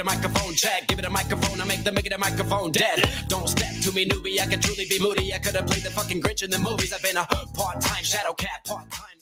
a microphone check. Give it a microphone, I make the make it a microphone dead. Don't step to me, newbie, I could truly be moody. I could have played the fucking Grinch in the movies. I've been a part time shadow cat, part time.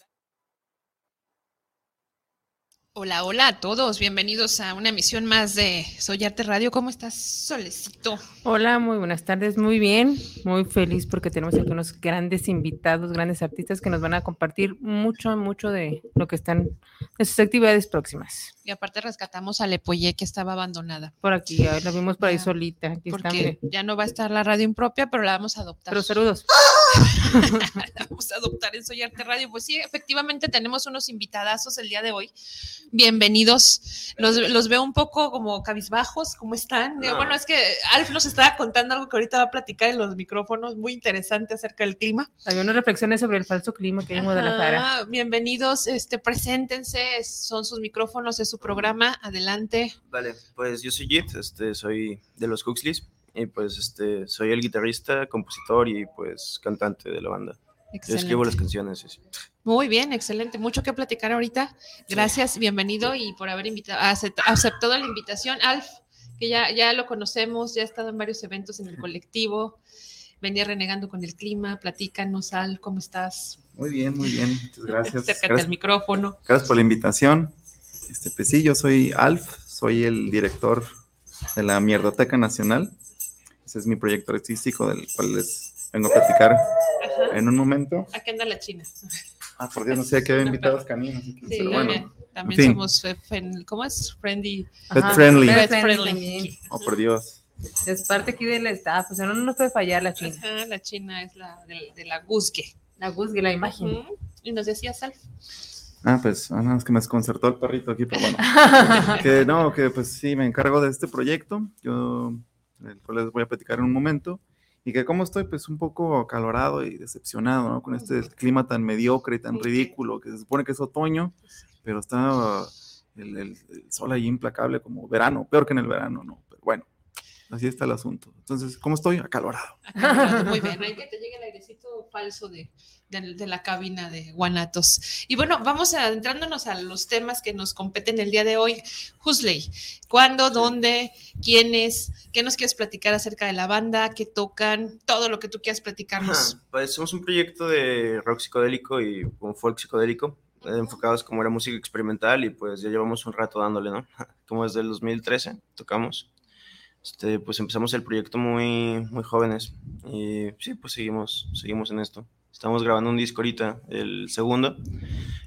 Hola, hola a todos, bienvenidos a una emisión más de Soy Arte Radio. ¿Cómo estás, Solecito? Hola, muy buenas tardes, muy bien, muy feliz porque tenemos aquí unos grandes invitados, grandes artistas que nos van a compartir mucho, mucho de lo que están, de sus actividades próximas. Y aparte rescatamos a Lepoye que estaba abandonada. Por aquí, la vimos por ahí Ya, solita. Aquí Porque ya no va a estar la radio impropia, pero la vamos a adoptar. Pero saludos. la vamos a adoptar en Soy Arte Radio. Pues sí, efectivamente tenemos unos invitadazos el día de hoy. Bienvenidos. Los, los veo un poco como cabizbajos. ¿Cómo están? No. Bueno, es que Alf nos estaba contando algo que ahorita va a platicar en los micrófonos, muy interesante acerca del clima. Hay unas reflexiones sobre el falso clima que hay en Guadalajara. Bienvenidos, este, preséntense, es- son sus micrófonos, es su programa, adelante. Vale, pues yo soy Jit, este, soy de los Huxleys y pues este, soy el guitarrista, compositor y pues cantante de la banda. Yo escribo las canciones. sí, sí. Muy bien, excelente, mucho que platicar ahorita. Gracias, bienvenido y por haber invitado, acept- aceptado la invitación. Alf, que ya, ya lo conocemos, ya ha estado en varios eventos en el colectivo, venía renegando con el clima, platícanos, Al, ¿cómo estás? Muy bien, muy bien. Muchas gracias. Acércate al micrófono. gracias por la invitación. Este, pues sí, yo soy Alf, soy el director de la Mierdoteca Nacional. Ese es mi proyecto artístico del cual les vengo a platicar Ajá. en un momento. Aquí anda la China. Ah, por Dios, no sé, que había invitados caninos. Sí, pero bueno. también, también en fin. somos, eh, ¿cómo es? Friendly. Pet friendly. pet friendly. Oh, por Dios. Es parte aquí del staff, o sea, no nos puede fallar la china. Ajá, la China es la de, de la Guzgue. La Guzgue, la imagen. Y nos decías, Alf. Ah, pues, ah, no, es que me desconcertó el perrito aquí, pero bueno. que no, que pues sí, me encargo de este proyecto, yo el cual les voy a platicar en un momento, y que como estoy pues un poco acalorado y decepcionado, ¿no? Con este clima tan mediocre y tan ridículo, que se supone que es otoño, pero está el, el- el sol ahí implacable como verano, peor que en el verano, ¿no? Pero bueno, así está el asunto. Entonces, ¿cómo estoy? Acalorado. Muy bien, hay que te llegue el airecito falso de, de- de la cabina de Guanatos. Y bueno, vamos adentrándonos a los temas que nos competen el día de hoy. Husley, ¿cuándo, dónde, quiénes? ¿Qué nos quieres platicar acerca de la banda? ¿Qué tocan? Todo lo que tú quieras platicarnos. Ajá, Pues somos un proyecto de rock psicodélico y un folk psicodélico, eh, enfocados como era música experimental y pues ya llevamos un rato dándole, ¿no? Como desde el 2013 tocamos. Este, pues empezamos el proyecto muy, muy jóvenes y sí, pues seguimos, seguimos en esto. Estamos grabando un disco ahorita, el segundo.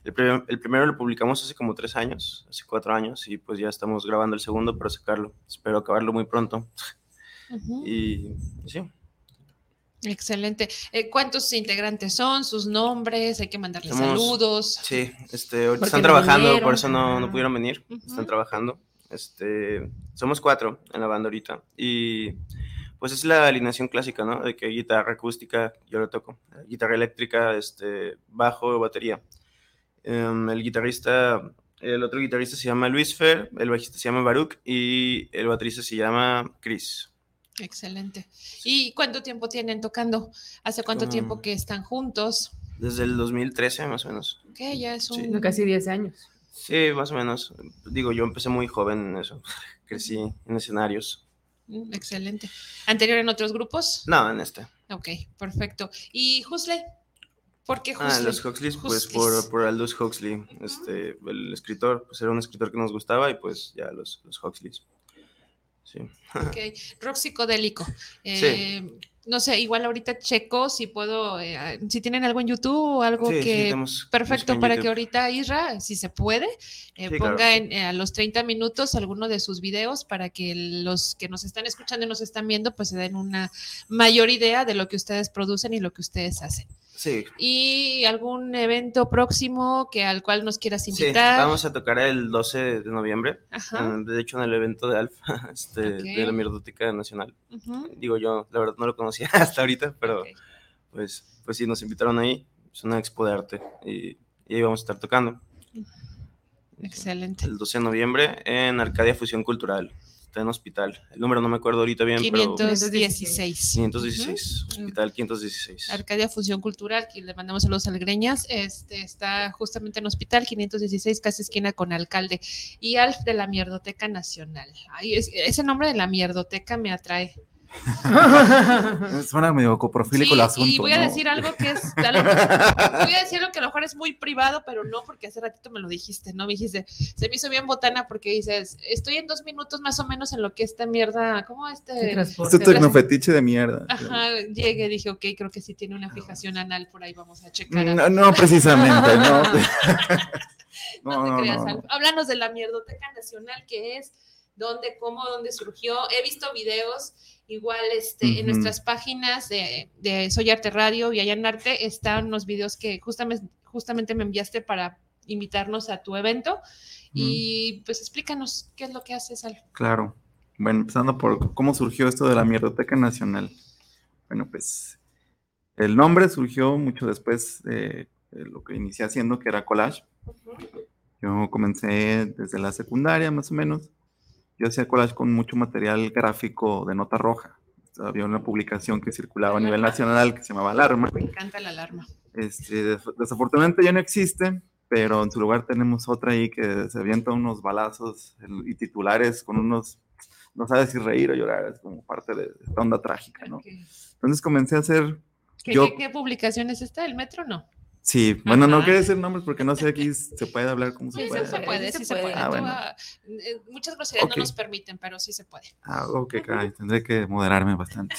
El, el primero lo publicamos hace como tres años, hace cuatro años, y pues ya estamos grabando el segundo para sacarlo. Espero acabarlo muy pronto. Y sí, Excelente. Eh, ¿Cuántos integrantes son? ¿Sus nombres? Hay que mandarles Somos- saludos. Sí, este, ahorita están no trabajando, vinieron. por eso no, no Ah. pudieron venir. Están trabajando. Este, somos cuatro en la banda ahorita. Y pues es la alineación clásica, ¿no? De que guitarra acústica, yo lo toco. Guitarra eléctrica, este, bajo, batería. Em, el guitarrista, el otro guitarrista se llama Luis Fer, el bajista se llama Baruch y el baterista se llama Chris. Excelente. ¿Y cuánto tiempo tienen tocando? ¿Hace cuánto Como- tiempo que están juntos? Desde el 2013 más o menos. Ok, ya es Sí. un... Casi 10 años. Sí, más o menos. Digo, yo empecé muy joven en eso. Crecí en escenarios. Mm, Excelente. ¿Anterior en otros grupos? No, en este. Ok, perfecto. ¿Y Huxley? ¿Por qué Ah, Huxley? los Huxleys, pues por, por Aldous Huxley, este, el escritor, pues era un escritor que nos gustaba y pues ya los, los Huxleys. Sí. Ok, rock psicodélico. Eh, No sé, igual ahorita checo si puedo, eh, si tienen algo en YouTube o algo Sí, sí, que... tenemos Perfecto, para que ahorita Isra, si se puede, eh, ponga claro. en, eh, a los 30 minutos alguno de sus videos para que los que nos están escuchando y nos están viendo, pues se den una mayor idea de lo que ustedes producen y lo que ustedes hacen. Sí. ¿Y algún evento próximo que al cual nos quieras Sí, invitar? vamos a tocar el 12 de noviembre. Ajá. De hecho, en el evento de Alfa, este, de la Mierdoteca Nacional. Digo, yo la verdad no lo conocía hasta ahorita, pero pues, pues sí, nos invitaron ahí. Es una expo de arte y, y ahí vamos a estar tocando. Excelente. El 12 de noviembre en Arcadia Fusión Cultural. Está en hospital. El número no me acuerdo ahorita bien, pero 516. 516. Ujú. Hospital 516. Arcadia Fusión Cultural, que le mandamos saludos al Greñas, este, está justamente en Hospital 516, casi esquina con alcalde. Y Alf de la Mierdoteca Nacional. Ay, es- ese nombre de la Mierdoteca me atrae. Suena medio coprofílico el Sí, asunto. y voy a ¿no? decir algo que es, algo- voy a decir algo que a lo mejor es muy privado, pero no porque hace ratito me lo dijiste, ¿no? Me dijiste, se me hizo bien botana porque dices, estoy en dos minutos más o menos en lo que esta mierda, ¿cómo este? transporte. Este tecnofetiche de mierda. Ajá, llegué, dije, ok, creo que sí tiene una fijación anal, por ahí vamos a checar. a- No, no precisamente, no. No, No, te no, creas, no. Háblanos de la Mierdoteca Nacional, que es, dónde, cómo, dónde surgió. He visto videos, igual este, en nuestras páginas de, de Soy Arte Radio y Allá en Arte están unos videos que justamente, justamente me enviaste para invitarnos a tu evento. Y pues explícanos qué es lo que haces, Alf. Claro. Bueno, empezando por cómo surgió esto de la Mierdoteca Nacional. Bueno, pues el nombre surgió mucho después de, de lo que inicié haciendo, que era collage. Yo comencé desde la secundaria, más o menos. Yo hacía collage con mucho material gráfico de nota roja. Había una publicación que circulaba a nivel nacional que se llamaba Alarma. Me encanta la alarma. Este, des- desafortunadamente ya no existe, pero en su lugar tenemos otra ahí que se avienta unos balazos y titulares con unos, no sabes si reír o llorar, es como parte de esta onda trágica, ¿no? Ok. Entonces comencé a hacer, ¿Qué, Yo- qué- qué publicación es esta? ¿El metro? No. Sí, bueno, no quiero decir nombres porque no sé aquí se puede hablar como Sí, se sí puede. se puede, sí sí se puede. Ah, bueno. ah, eh, muchas groserías no nos permiten, pero sí se puede. Ah, ok, caray, tendré que moderarme bastante.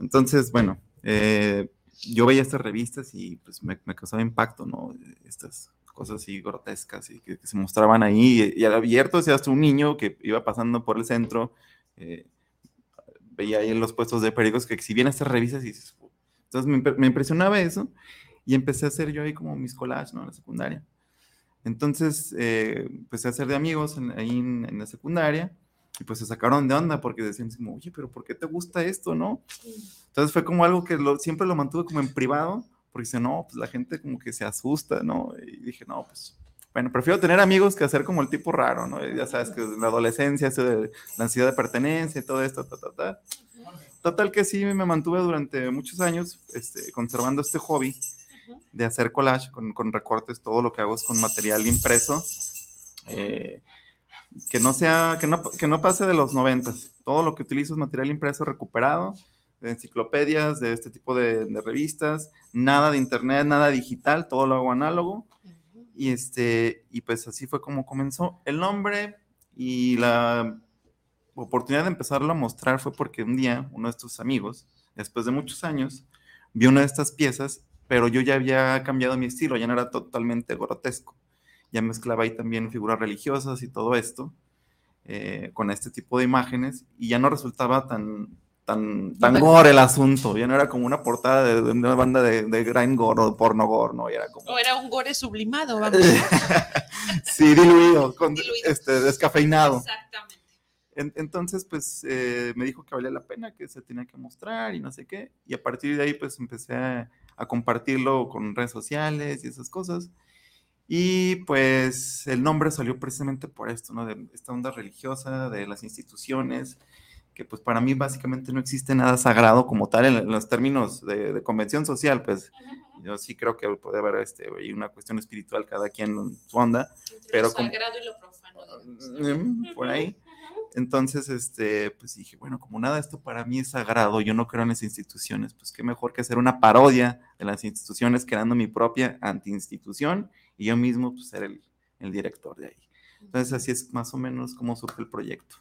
Entonces, bueno, eh, yo veía estas revistas y pues me, me causaba impacto, ¿no? Estas cosas así grotescas y que, que se mostraban ahí y, y al abierto, o sea, hasta un niño que iba pasando por el centro, eh, veía ahí en los puestos de periódicos que exhibían estas revistas y entonces me impresionaba eso y empecé a hacer yo ahí como mis collages, ¿no? En la secundaria. Entonces, eh, empecé a hacer de amigos en- ahí en, en la secundaria y pues se sacaron de onda porque decían como, oye, pero ¿por qué te gusta esto, no? Entonces fue como algo que lo- siempre lo mantuve como en privado porque dice, no, pues la gente como que se asusta, ¿no? Y dije, no, pues, bueno, prefiero tener amigos que hacer como el tipo raro, ¿no? Ya sabes que en la adolescencia, eso de la ansiedad de pertenencia y todo esto, ta, ta, ta. Total que sí, me mantuve durante muchos años este, conservando este hobby de hacer collage con, con recortes, todo lo que hago es con material impreso, eh, que no sea, que no, que no pase de los noventas. Todo lo que utilizo es material impreso recuperado, de enciclopedias, de este tipo de, de revistas, nada de internet, nada digital, todo lo hago análogo. Y, este, y pues así fue como comenzó. El nombre y la oportunidad de empezarlo a mostrar fue porque un día uno de estos amigos, después de muchos años, vio una de estas piezas, pero yo ya había cambiado mi estilo, ya no era totalmente grotesco. Ya mezclaba ahí también figuras religiosas y todo esto eh, con este tipo de imágenes y ya no resultaba tan, tan, tan gore el asunto, ya no era como una portada de, de una banda de, de grind gore o porno gore, no, ya era como... O era un gore sublimado, vamos. sí, diluido, con, Diluido. Este, descafeinado. Exactamente. En- entonces, pues eh, me dijo que valía la pena, que se tenía que mostrar y no sé qué. Y a partir de ahí, pues empecé a, a compartirlo con redes sociales y esas cosas. Y pues el nombre salió precisamente por esto, ¿no? De esta onda religiosa, de las instituciones, que pues para mí básicamente no existe nada sagrado como tal en, en los términos de, de convención social, pues yo sí creo que puede haber este, una cuestión espiritual, cada quien en su onda, Entre Pero lo como- sagrado y lo profano. Mm, por ahí. Entonces, este, pues dije, bueno, como nada esto para mí es sagrado, yo no creo en las instituciones, pues qué mejor que hacer una parodia de las instituciones creando mi propia antiinstitución y yo mismo pues ser el, el director de ahí. Entonces, así es más o menos como surge el proyecto.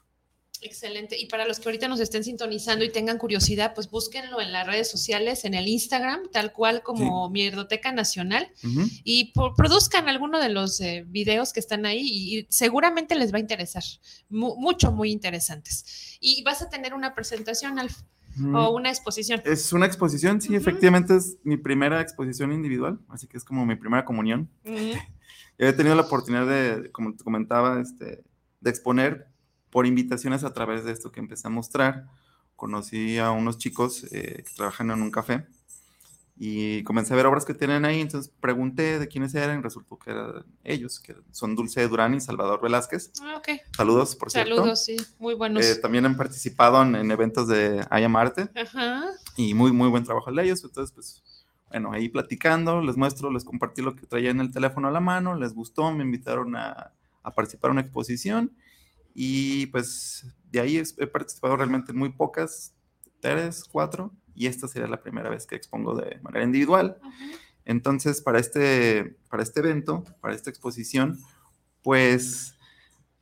Excelente. Y para los que ahorita nos estén sintonizando y tengan curiosidad, pues búsquenlo en las redes sociales, en el Instagram, tal cual como Mierdoteca Nacional, y produzcan alguno de los eh, videos que están ahí y, y seguramente les va a interesar. Mu- mucho, muy interesantes. Y vas a tener una presentación, Alf. o una exposición. Es una exposición, sí, efectivamente es mi primera exposición individual, así que es como mi primera comunión. Yo he tenido la oportunidad de, como te comentaba, este, de exponer por invitaciones a través de esto que empecé a mostrar. Conocí a unos chicos eh, que trabajan en un café y comencé a ver obras que tienen ahí, entonces pregunté de quiénes eran y resultó que eran ellos, que son Dulce Durán y Salvador Velázquez. Ah, ok. Saludos, por cierto. Saludos, sí, muy buenos. Eh, también han participado en, en eventos de I Am Arte Ajá. y muy, muy buen trabajo de ellos. Entonces, pues, bueno, ahí platicando, les muestro, les compartí lo que traía en el teléfono a la mano, les gustó, me invitaron a, a participar en una exposición y pues de ahí es- he participado realmente en muy pocas, tres, cuatro, y esta sería la primera vez que expongo de manera individual. Ajá. Entonces, para este, para este evento, para esta exposición, pues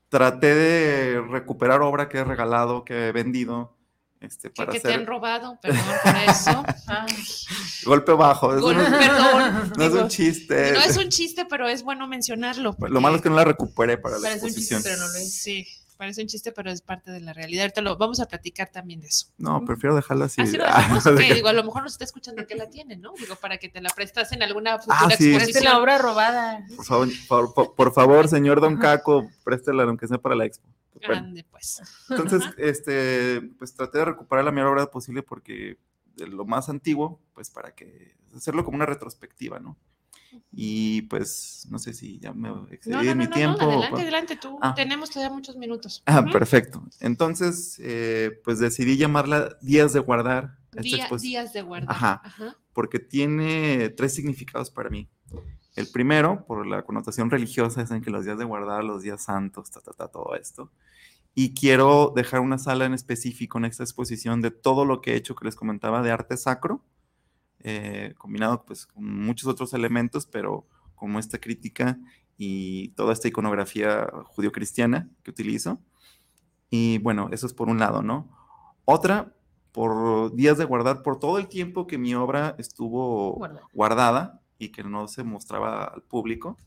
traté de recuperar obra que he regalado, que he vendido, este, para que te han robado, perdón por eso. golpe bajo. Gol- perdón. no es un chiste. No es un chiste, pero es bueno mencionarlo. Lo malo es que no la recuperé para la Parece un chiste, exposición. pero no lo es. Sí, parece un chiste, pero es parte de la realidad. Ahorita lo vamos a platicar también de eso. No, prefiero dejarla así. Así lo Ah, dejamos, que digo, a lo mejor nos está escuchando que la tiene, ¿no? Digo, para que te la prestas en alguna futura Ah, sí. Exposición. la obra robada. por, favor, por, favor, señor Don Caco, préstela aunque sea para la expo. Bueno, Ande, pues. Entonces, este, pues traté de recuperar la mayor obra posible porque de lo más antiguo, pues para que hacerlo como una retrospectiva, ¿no? Y pues no sé si ya me excedí No, no, no, mi no, tiempo. no, o adelante, adelante, tú. Ah. Tenemos todavía muchos minutos. Ah, Ujú. perfecto. Entonces, eh, pues decidí llamarla Días de Guardar. Día- días de guardar. Ajá. Ajá. porque tiene tres significados para mí. El primero, por la connotación religiosa, es en que los días de guardar, los días santos, ta, ta, ta, todo esto. Y quiero dejar una sala en específico en esta exposición de todo lo que he hecho, que les comentaba, de arte sacro, eh, combinado pues con muchos otros elementos, pero como esta crítica y toda esta iconografía judío-cristiana que utilizo. Y bueno, eso es por un lado, ¿no? Otra, por días de guardar, por todo el tiempo que mi obra estuvo Guardada. guardada y que no se mostraba al público.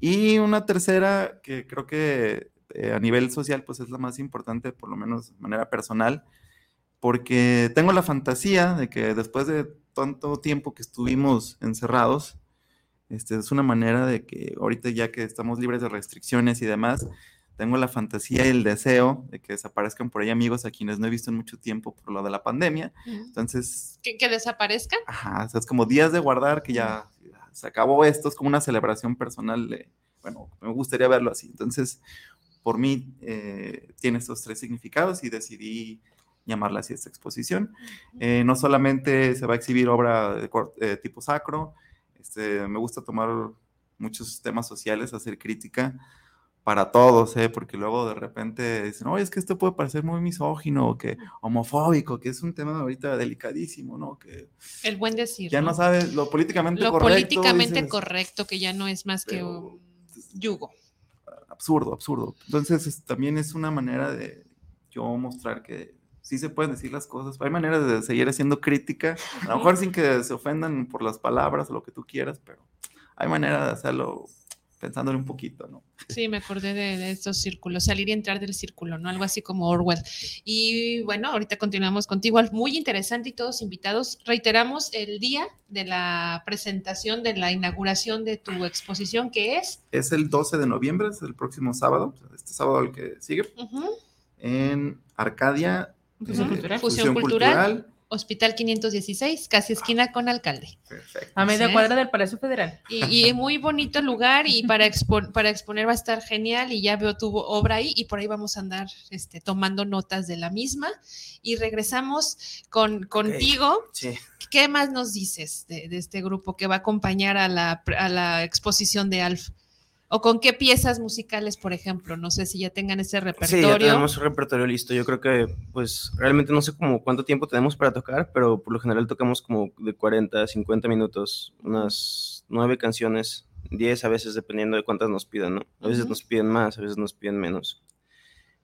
Y una tercera, que creo que eh, a nivel social, pues es la más importante, por lo menos de manera personal, porque tengo la fantasía de que después de tanto tiempo que estuvimos encerrados, este, es una manera de que ahorita ya que estamos libres de restricciones y demás, tengo la fantasía y el deseo de que desaparezcan por ahí amigos a quienes no he visto en mucho tiempo por lo de la pandemia. Entonces, ¿Que, que desaparezcan. Ajá, o sea, es como días de guardar que ya se acabó esto, es como una celebración personal de, bueno, me gustaría verlo así. Entonces, por mí, eh, tiene estos tres significados y decidí llamarla así esta exposición. Eh, no solamente se va a exhibir obra de eh, tipo sacro, este, me gusta tomar muchos temas sociales, hacer crítica para todos, ¿eh? porque luego de repente dicen, oye, es que esto puede parecer muy misógino o que homofóbico, que es un tema ahorita delicadísimo, ¿no? Que El buen decir. ya no sabes lo políticamente Lo correcto. políticamente dices, correcto, que ya no es más que un yugo. Absurdo, absurdo. Entonces es- también es una manera de yo mostrar que sí se pueden decir las cosas. Hay maneras de seguir haciendo crítica, a lo mejor sin que se ofendan por las palabras o lo que tú quieras, pero hay manera de hacerlo pensándole un poquito, ¿no? Sí, me acordé de, de estos círculos, salir y entrar del círculo, ¿no? Algo así como Orwell. Y bueno, ahorita continuamos contigo, Alf, muy interesante y todos invitados. Reiteramos el día de la presentación, de la inauguración de tu exposición, que es Es el 12 de noviembre, es el próximo sábado, este sábado el que sigue, ujú, en Arcadia. Fusión Cultural. Fusión Cultural. Hospital 516, casi esquina con alcalde. Perfecto. A media Sí. cuadra del Palacio Federal. Y, y muy bonito el lugar y para, expo- para exponer va a estar genial y ya veo tu obra ahí y por ahí vamos a andar este, tomando notas de la misma y regresamos con, contigo. Sí. ¿Qué más nos dices de, de este grupo que va a acompañar a la, a la exposición de Alf? ¿O con qué piezas musicales, por ejemplo? No sé si ya tengan ese Sí, ya repertorio. tenemos un repertorio listo. Yo creo que, pues, realmente no sé como cuánto tiempo tenemos para tocar, pero por lo general tocamos como de 40 a 50 minutos, unas nueve canciones, 10 a veces, dependiendo de cuántas nos pidan, ¿no? A veces Ujú. nos piden más, a veces nos piden menos.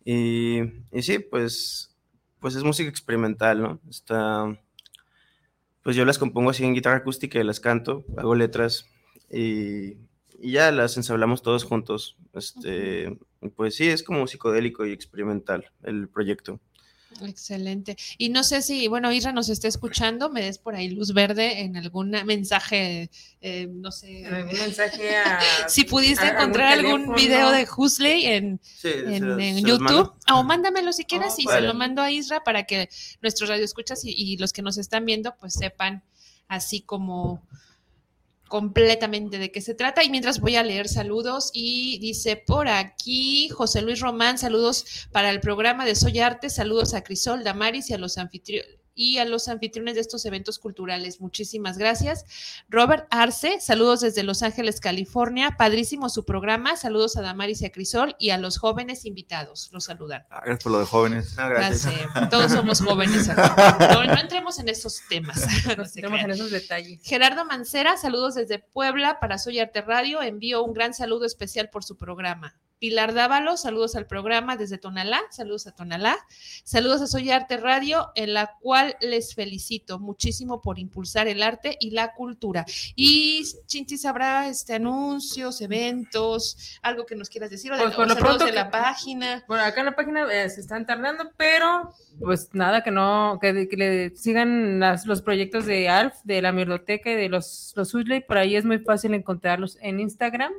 Y, y sí, pues, pues es música experimental, ¿no? Está, pues yo las compongo así en guitarra acústica y las canto, hago letras y, y ya las ensablamos todos juntos. Este, Pues sí, es como psicodélico y experimental el proyecto. Excelente. Y no sé si, bueno, Isra nos está escuchando, me des por ahí luz verde en algún mensaje, eh, no sé. Algún mensaje a- Si pudiste a- encontrar algún video de Husley en, Sí, en, los- YouTube, o mándamelo si quieres Oh, y se lo mando a Isra para que nuestros radioescuchas y, y los que nos están viendo pues sepan así como completamente de qué se trata. Y mientras voy a leer saludos y dice por aquí José Luis Román, saludos para el programa de Soy Arte, saludos a Crisol, Damaris y a los anfitriones y a los anfitriones de estos eventos culturales. Muchísimas gracias. Robert Arce, saludos desde Los Ángeles, California. Padrísimo su programa. Saludos a Damaris y a Crisol y a los jóvenes invitados. Los saludan. Ah, Gracias por lo de jóvenes. Ah, gracias. todos somos jóvenes aquí. No, no entremos en esos temas. No crean. en esos detalles. Gerardo Mancera, saludos desde Puebla para Soy Arte Radio. Envío un gran saludo especial por su programa. Pilar Dávalo, saludos al programa desde Tonalá, saludos a Tonalá, saludos a Soy Arte Radio, en la cual les felicito muchísimo por impulsar el arte y la cultura. Y Chinchis, habrá este anuncios, eventos, algo que nos quieras decir, o de, Pues, por o lo saludos pronto de la que- página. Bueno, acá en la página eh, se están tardando, pero pues nada, que no, que, que le sigan las- los proyectos de Alf, de la Mirloteca y de los, los por ahí es muy fácil encontrarlos en Instagram.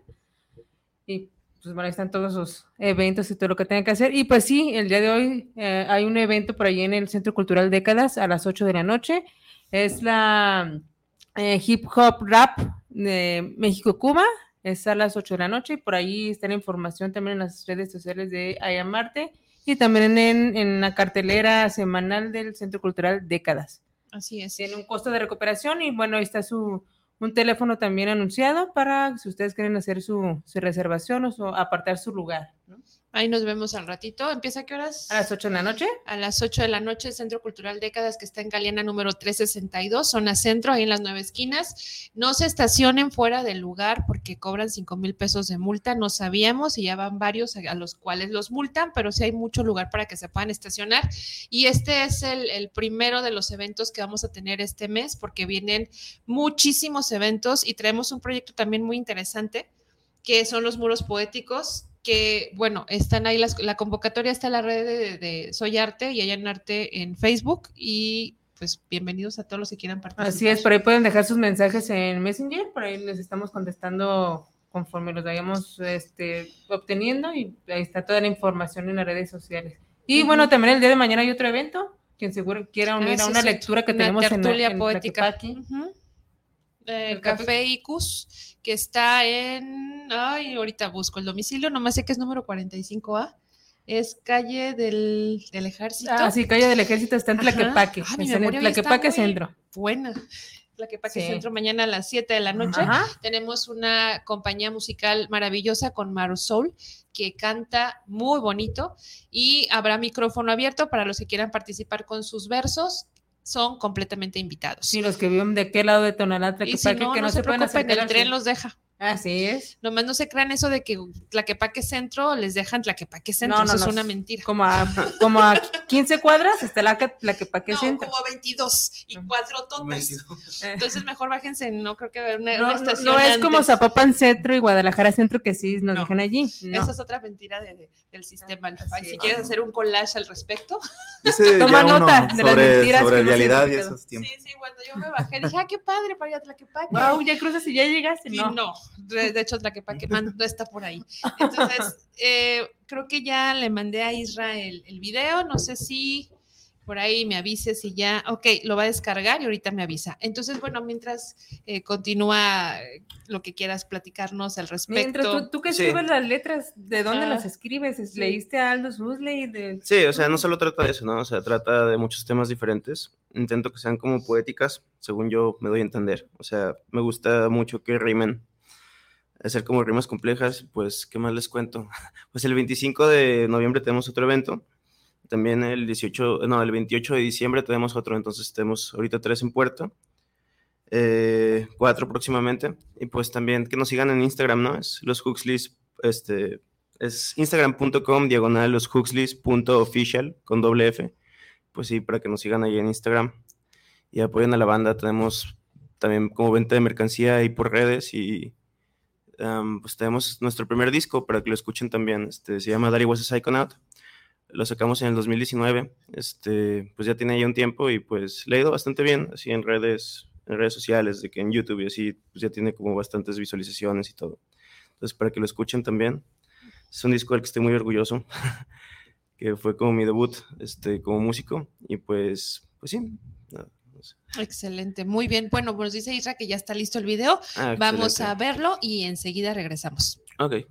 Y pues bueno, ahí están todos los eventos y todo lo que tengan que hacer. Y pues sí, el día de hoy eh, hay un evento por ahí en el Centro Cultural Décadas a las 8 de la noche. Es la eh, Hip Hop Rap de México-Cuba. Es a las 8 de la noche y por ahí está la información también en las redes sociales de Ayamarte y también en, en la cartelera semanal del Centro Cultural Décadas. Así es. Tiene un costo de recuperación y bueno, ahí está su un teléfono también anunciado para si ustedes quieren hacer su, su reservación o su- apartar su lugar. ¿no? Ahí nos vemos al ratito. ¿Empieza a qué horas? A las 8 de la noche. a las 8 de la noche, Centro Cultural Décadas, que está en Galeana número 362, zona centro, ahí en las nueve esquinas. No se estacionen fuera del lugar porque cobran 5 mil pesos de multa. No sabíamos y ya van varios a los cuales los multan, pero sí hay mucho lugar para que se puedan estacionar. Y este es el, el primero de los eventos que vamos a tener este mes porque vienen muchísimos eventos y traemos un proyecto también muy interesante que son los muros poéticos, que bueno, están ahí, las- la convocatoria está en la red de, de Soy Arte y allá en Arte en Facebook y pues bienvenidos a todos los que quieran participar. Así es, por ahí pueden dejar sus mensajes en Messenger, por ahí les estamos contestando conforme los vayamos este, obteniendo y ahí está toda la información en las redes sociales. Y bueno, también el día de mañana hay otro evento, quien seguro quiera Ah, unir a una sí, lectura que una tenemos en, tertulia en poética. Tlaquepaque. Eh, El café- Café Icus, que está en, ay, ahorita busco el domicilio, nomás sé que es número 45A, es calle del, del ejército. Ah, sí, calle del ejército está en. Tlaquepaque, Ah, está en Tlaquepaque Centro. Buena. Tlaquepaque Sí. Centro, mañana a las 7 de la noche. Ajá. Tenemos una compañía musical maravillosa con Marisol que canta muy bonito y habrá micrófono abierto para los que quieran participar con sus versos. Son completamente invitados. Sí, los que viven de aquel lado de Tonalá, y si no, que no, no, se, pueden preocupen, el tren los deja. Así es. Nomás no se crean eso de que Tlaquepaque Centro les dejan Tlaquepaque Centro. No, no, eso es no. una mentira. Como a, como a 15 cuadras está la Tlaquepaque No, Centro. como 22 y cuatro totas. Eh. Entonces mejor bájense, no creo que una, No, una estación no es como. Zapopan Centro y Guadalajara Centro que sí nos No. dejan allí. No. Esa es otra mentira de- de- del sistema. Ay, si es. quieres hacer un collage al respecto. Toma nota de las sobre, mentiras sobre han y esos Sí, tiempos. sí, cuando yo me bajé dije, ah, qué padre para ir a Tlaquepaque. Wow, ya cruzas y ya llegaste. Y No. De, de hecho Tlaquepaque man- no está por ahí. Entonces, eh, creo que ya le mandé a Israel el video, no sé si por ahí me avise si ya, ok, lo va a descargar y ahorita me avisa. Entonces, bueno, mientras eh, continúa lo que quieras platicarnos al respecto. Mientras tú, tú que Sí. escribes las letras, ¿de dónde Ah, las escribes? sí. ¿Leíste a Aldous Huxley? De... Sí, o sea, no solo trata de eso, ¿no? O sea, trata de muchos temas diferentes. Intento que sean como poéticas, según yo me doy a entender. O sea, me gusta mucho que rimen, hacer como rimas complejas. Pues, ¿qué más les cuento? Pues el 25 de noviembre tenemos otro evento. También el 18, no, el 28 de diciembre tenemos otro. Entonces tenemos ahorita tres en puerto. eh, cuatro próximamente. Y pues también que nos sigan en Instagram, ¿no? Es los Huxleys, este, es instagram.com diagonal los Huxleys.official con doble F. Pues sí, para que nos sigan ahí en Instagram y apoyen a la banda. Tenemos también como venta de mercancía ahí por redes y um, pues tenemos nuestro primer disco para que lo escuchen también. Este, se llama Daddy Was a Psychonaut. lo sacamos en el 2019, este, pues ya tiene ya un tiempo y pues le ha ido bastante bien, así en redes, en redes sociales, de que en YouTube y así, pues ya tiene como bastantes visualizaciones y todo. Entonces, para que lo escuchen también, es un disco del que estoy muy orgulloso, que fue como mi debut, este, como músico y pues, pues sí. Excelente, muy bien. Bueno, pues dice Isra que ya está listo el video. Ah, Vamos a verlo y enseguida regresamos. Ok.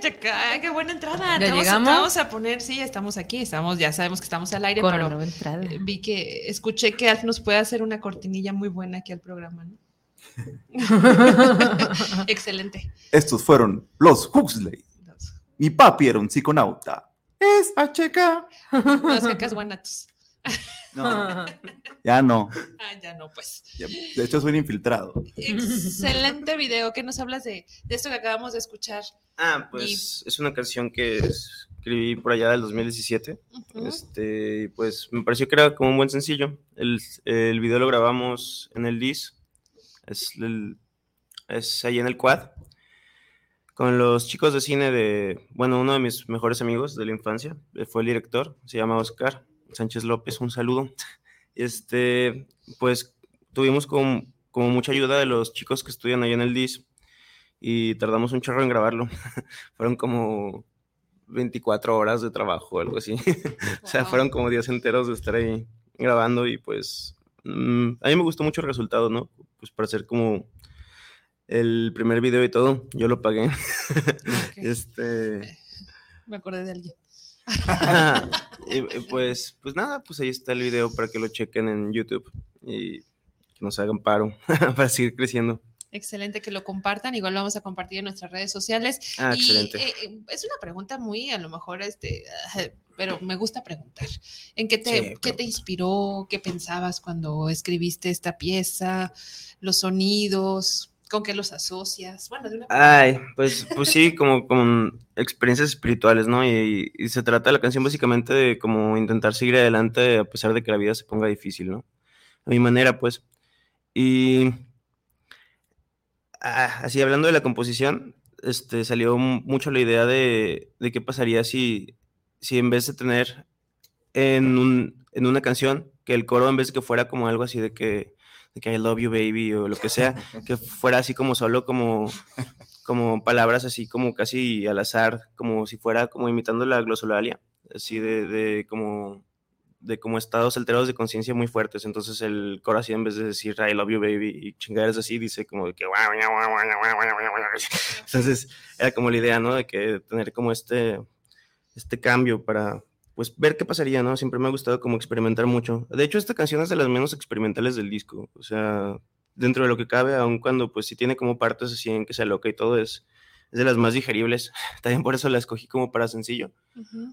Chaca, qué buena entrada. ¿Ya Te vamos a- llegamos? Vamos a poner, sí, estamos aquí, estamos, ya sabemos que estamos al aire, Con pero nueva entrada. eh, vi que escuché que Alf nos puede hacer una cortinilla muy buena aquí al programa, ¿no? Excelente. Estos fueron los Huxley. Mi papi era un psiconauta. Es Pacheca. Los cacas guanatos. No, ya no. Ah, ya no, pues. Ya- De hecho, soy un infiltrado. Excelente video. ¿Qué nos hablas de, de esto que acabamos de escuchar? Ah, pues es una canción que escribí por allá del 2017. Ujú. Este, y pues me pareció que era como un buen sencillo. El, el video lo grabamos en el DIS, es, el- es ahí en el Quad, con los chicos de cine de, bueno, uno de mis mejores amigos de la infancia, eh, fue el director, se llama Oscar Sánchez López, un saludo. Este, pues tuvimos como, como mucha ayuda de los chicos que estudian ahí en el DIS y tardamos un chorro en grabarlo. Fueron como 24 horas de trabajo, algo así. o sea, fueron como días enteros de estar ahí grabando y pues mm, a mí me gustó mucho el resultado, ¿no? Pues para hacer como el primer video y todo, yo lo pagué. Este, Me acordé de alguien. pues, pues nada, pues ahí está el video para que lo chequen en YouTube y que nos hagan paro para seguir creciendo. Excelente que lo compartan. Igual lo vamos a compartir en nuestras redes sociales. Ah, y excelente. eh, eh, es una pregunta muy, a lo mejor, este, ah, pero me gusta preguntar. ¿En qué te, Sí, qué te inspiró? ¿Qué pensabas cuando escribiste esta pieza? ¿Los sonidos? ¿Con qué los asocias? Bueno, de una Ay, pues, pues sí, como con experiencias espirituales, ¿no? Y, y se trata la canción básicamente de como intentar seguir adelante a pesar de que la vida se ponga difícil, ¿no? A mi manera, pues. Y ah, así hablando de la composición, este, salió mu- mucho la idea de, de qué pasaría si, si en vez de tener en, un, en una canción que el coro en vez de que fuera como algo así de que, de que I love you baby o lo que sea, que fuera así como solo como, como palabras así como casi al azar, como si fuera como imitando la glosolalia, así de, de como de como estados alterados de conciencia muy fuertes. Entonces el coro así en vez de decir I love you baby y chingaderas así, dice como de que entonces era como la idea, ¿no? De que tener como este, este cambio para pues ver qué pasaría, ¿no? Siempre me ha gustado como experimentar mucho. De hecho, esta canción es de las menos experimentales del disco. O sea, dentro de lo que cabe, aun cuando pues sí tiene como partes así en que se loca y todo, es, es de las más digeribles. También por eso la escogí como para sencillo,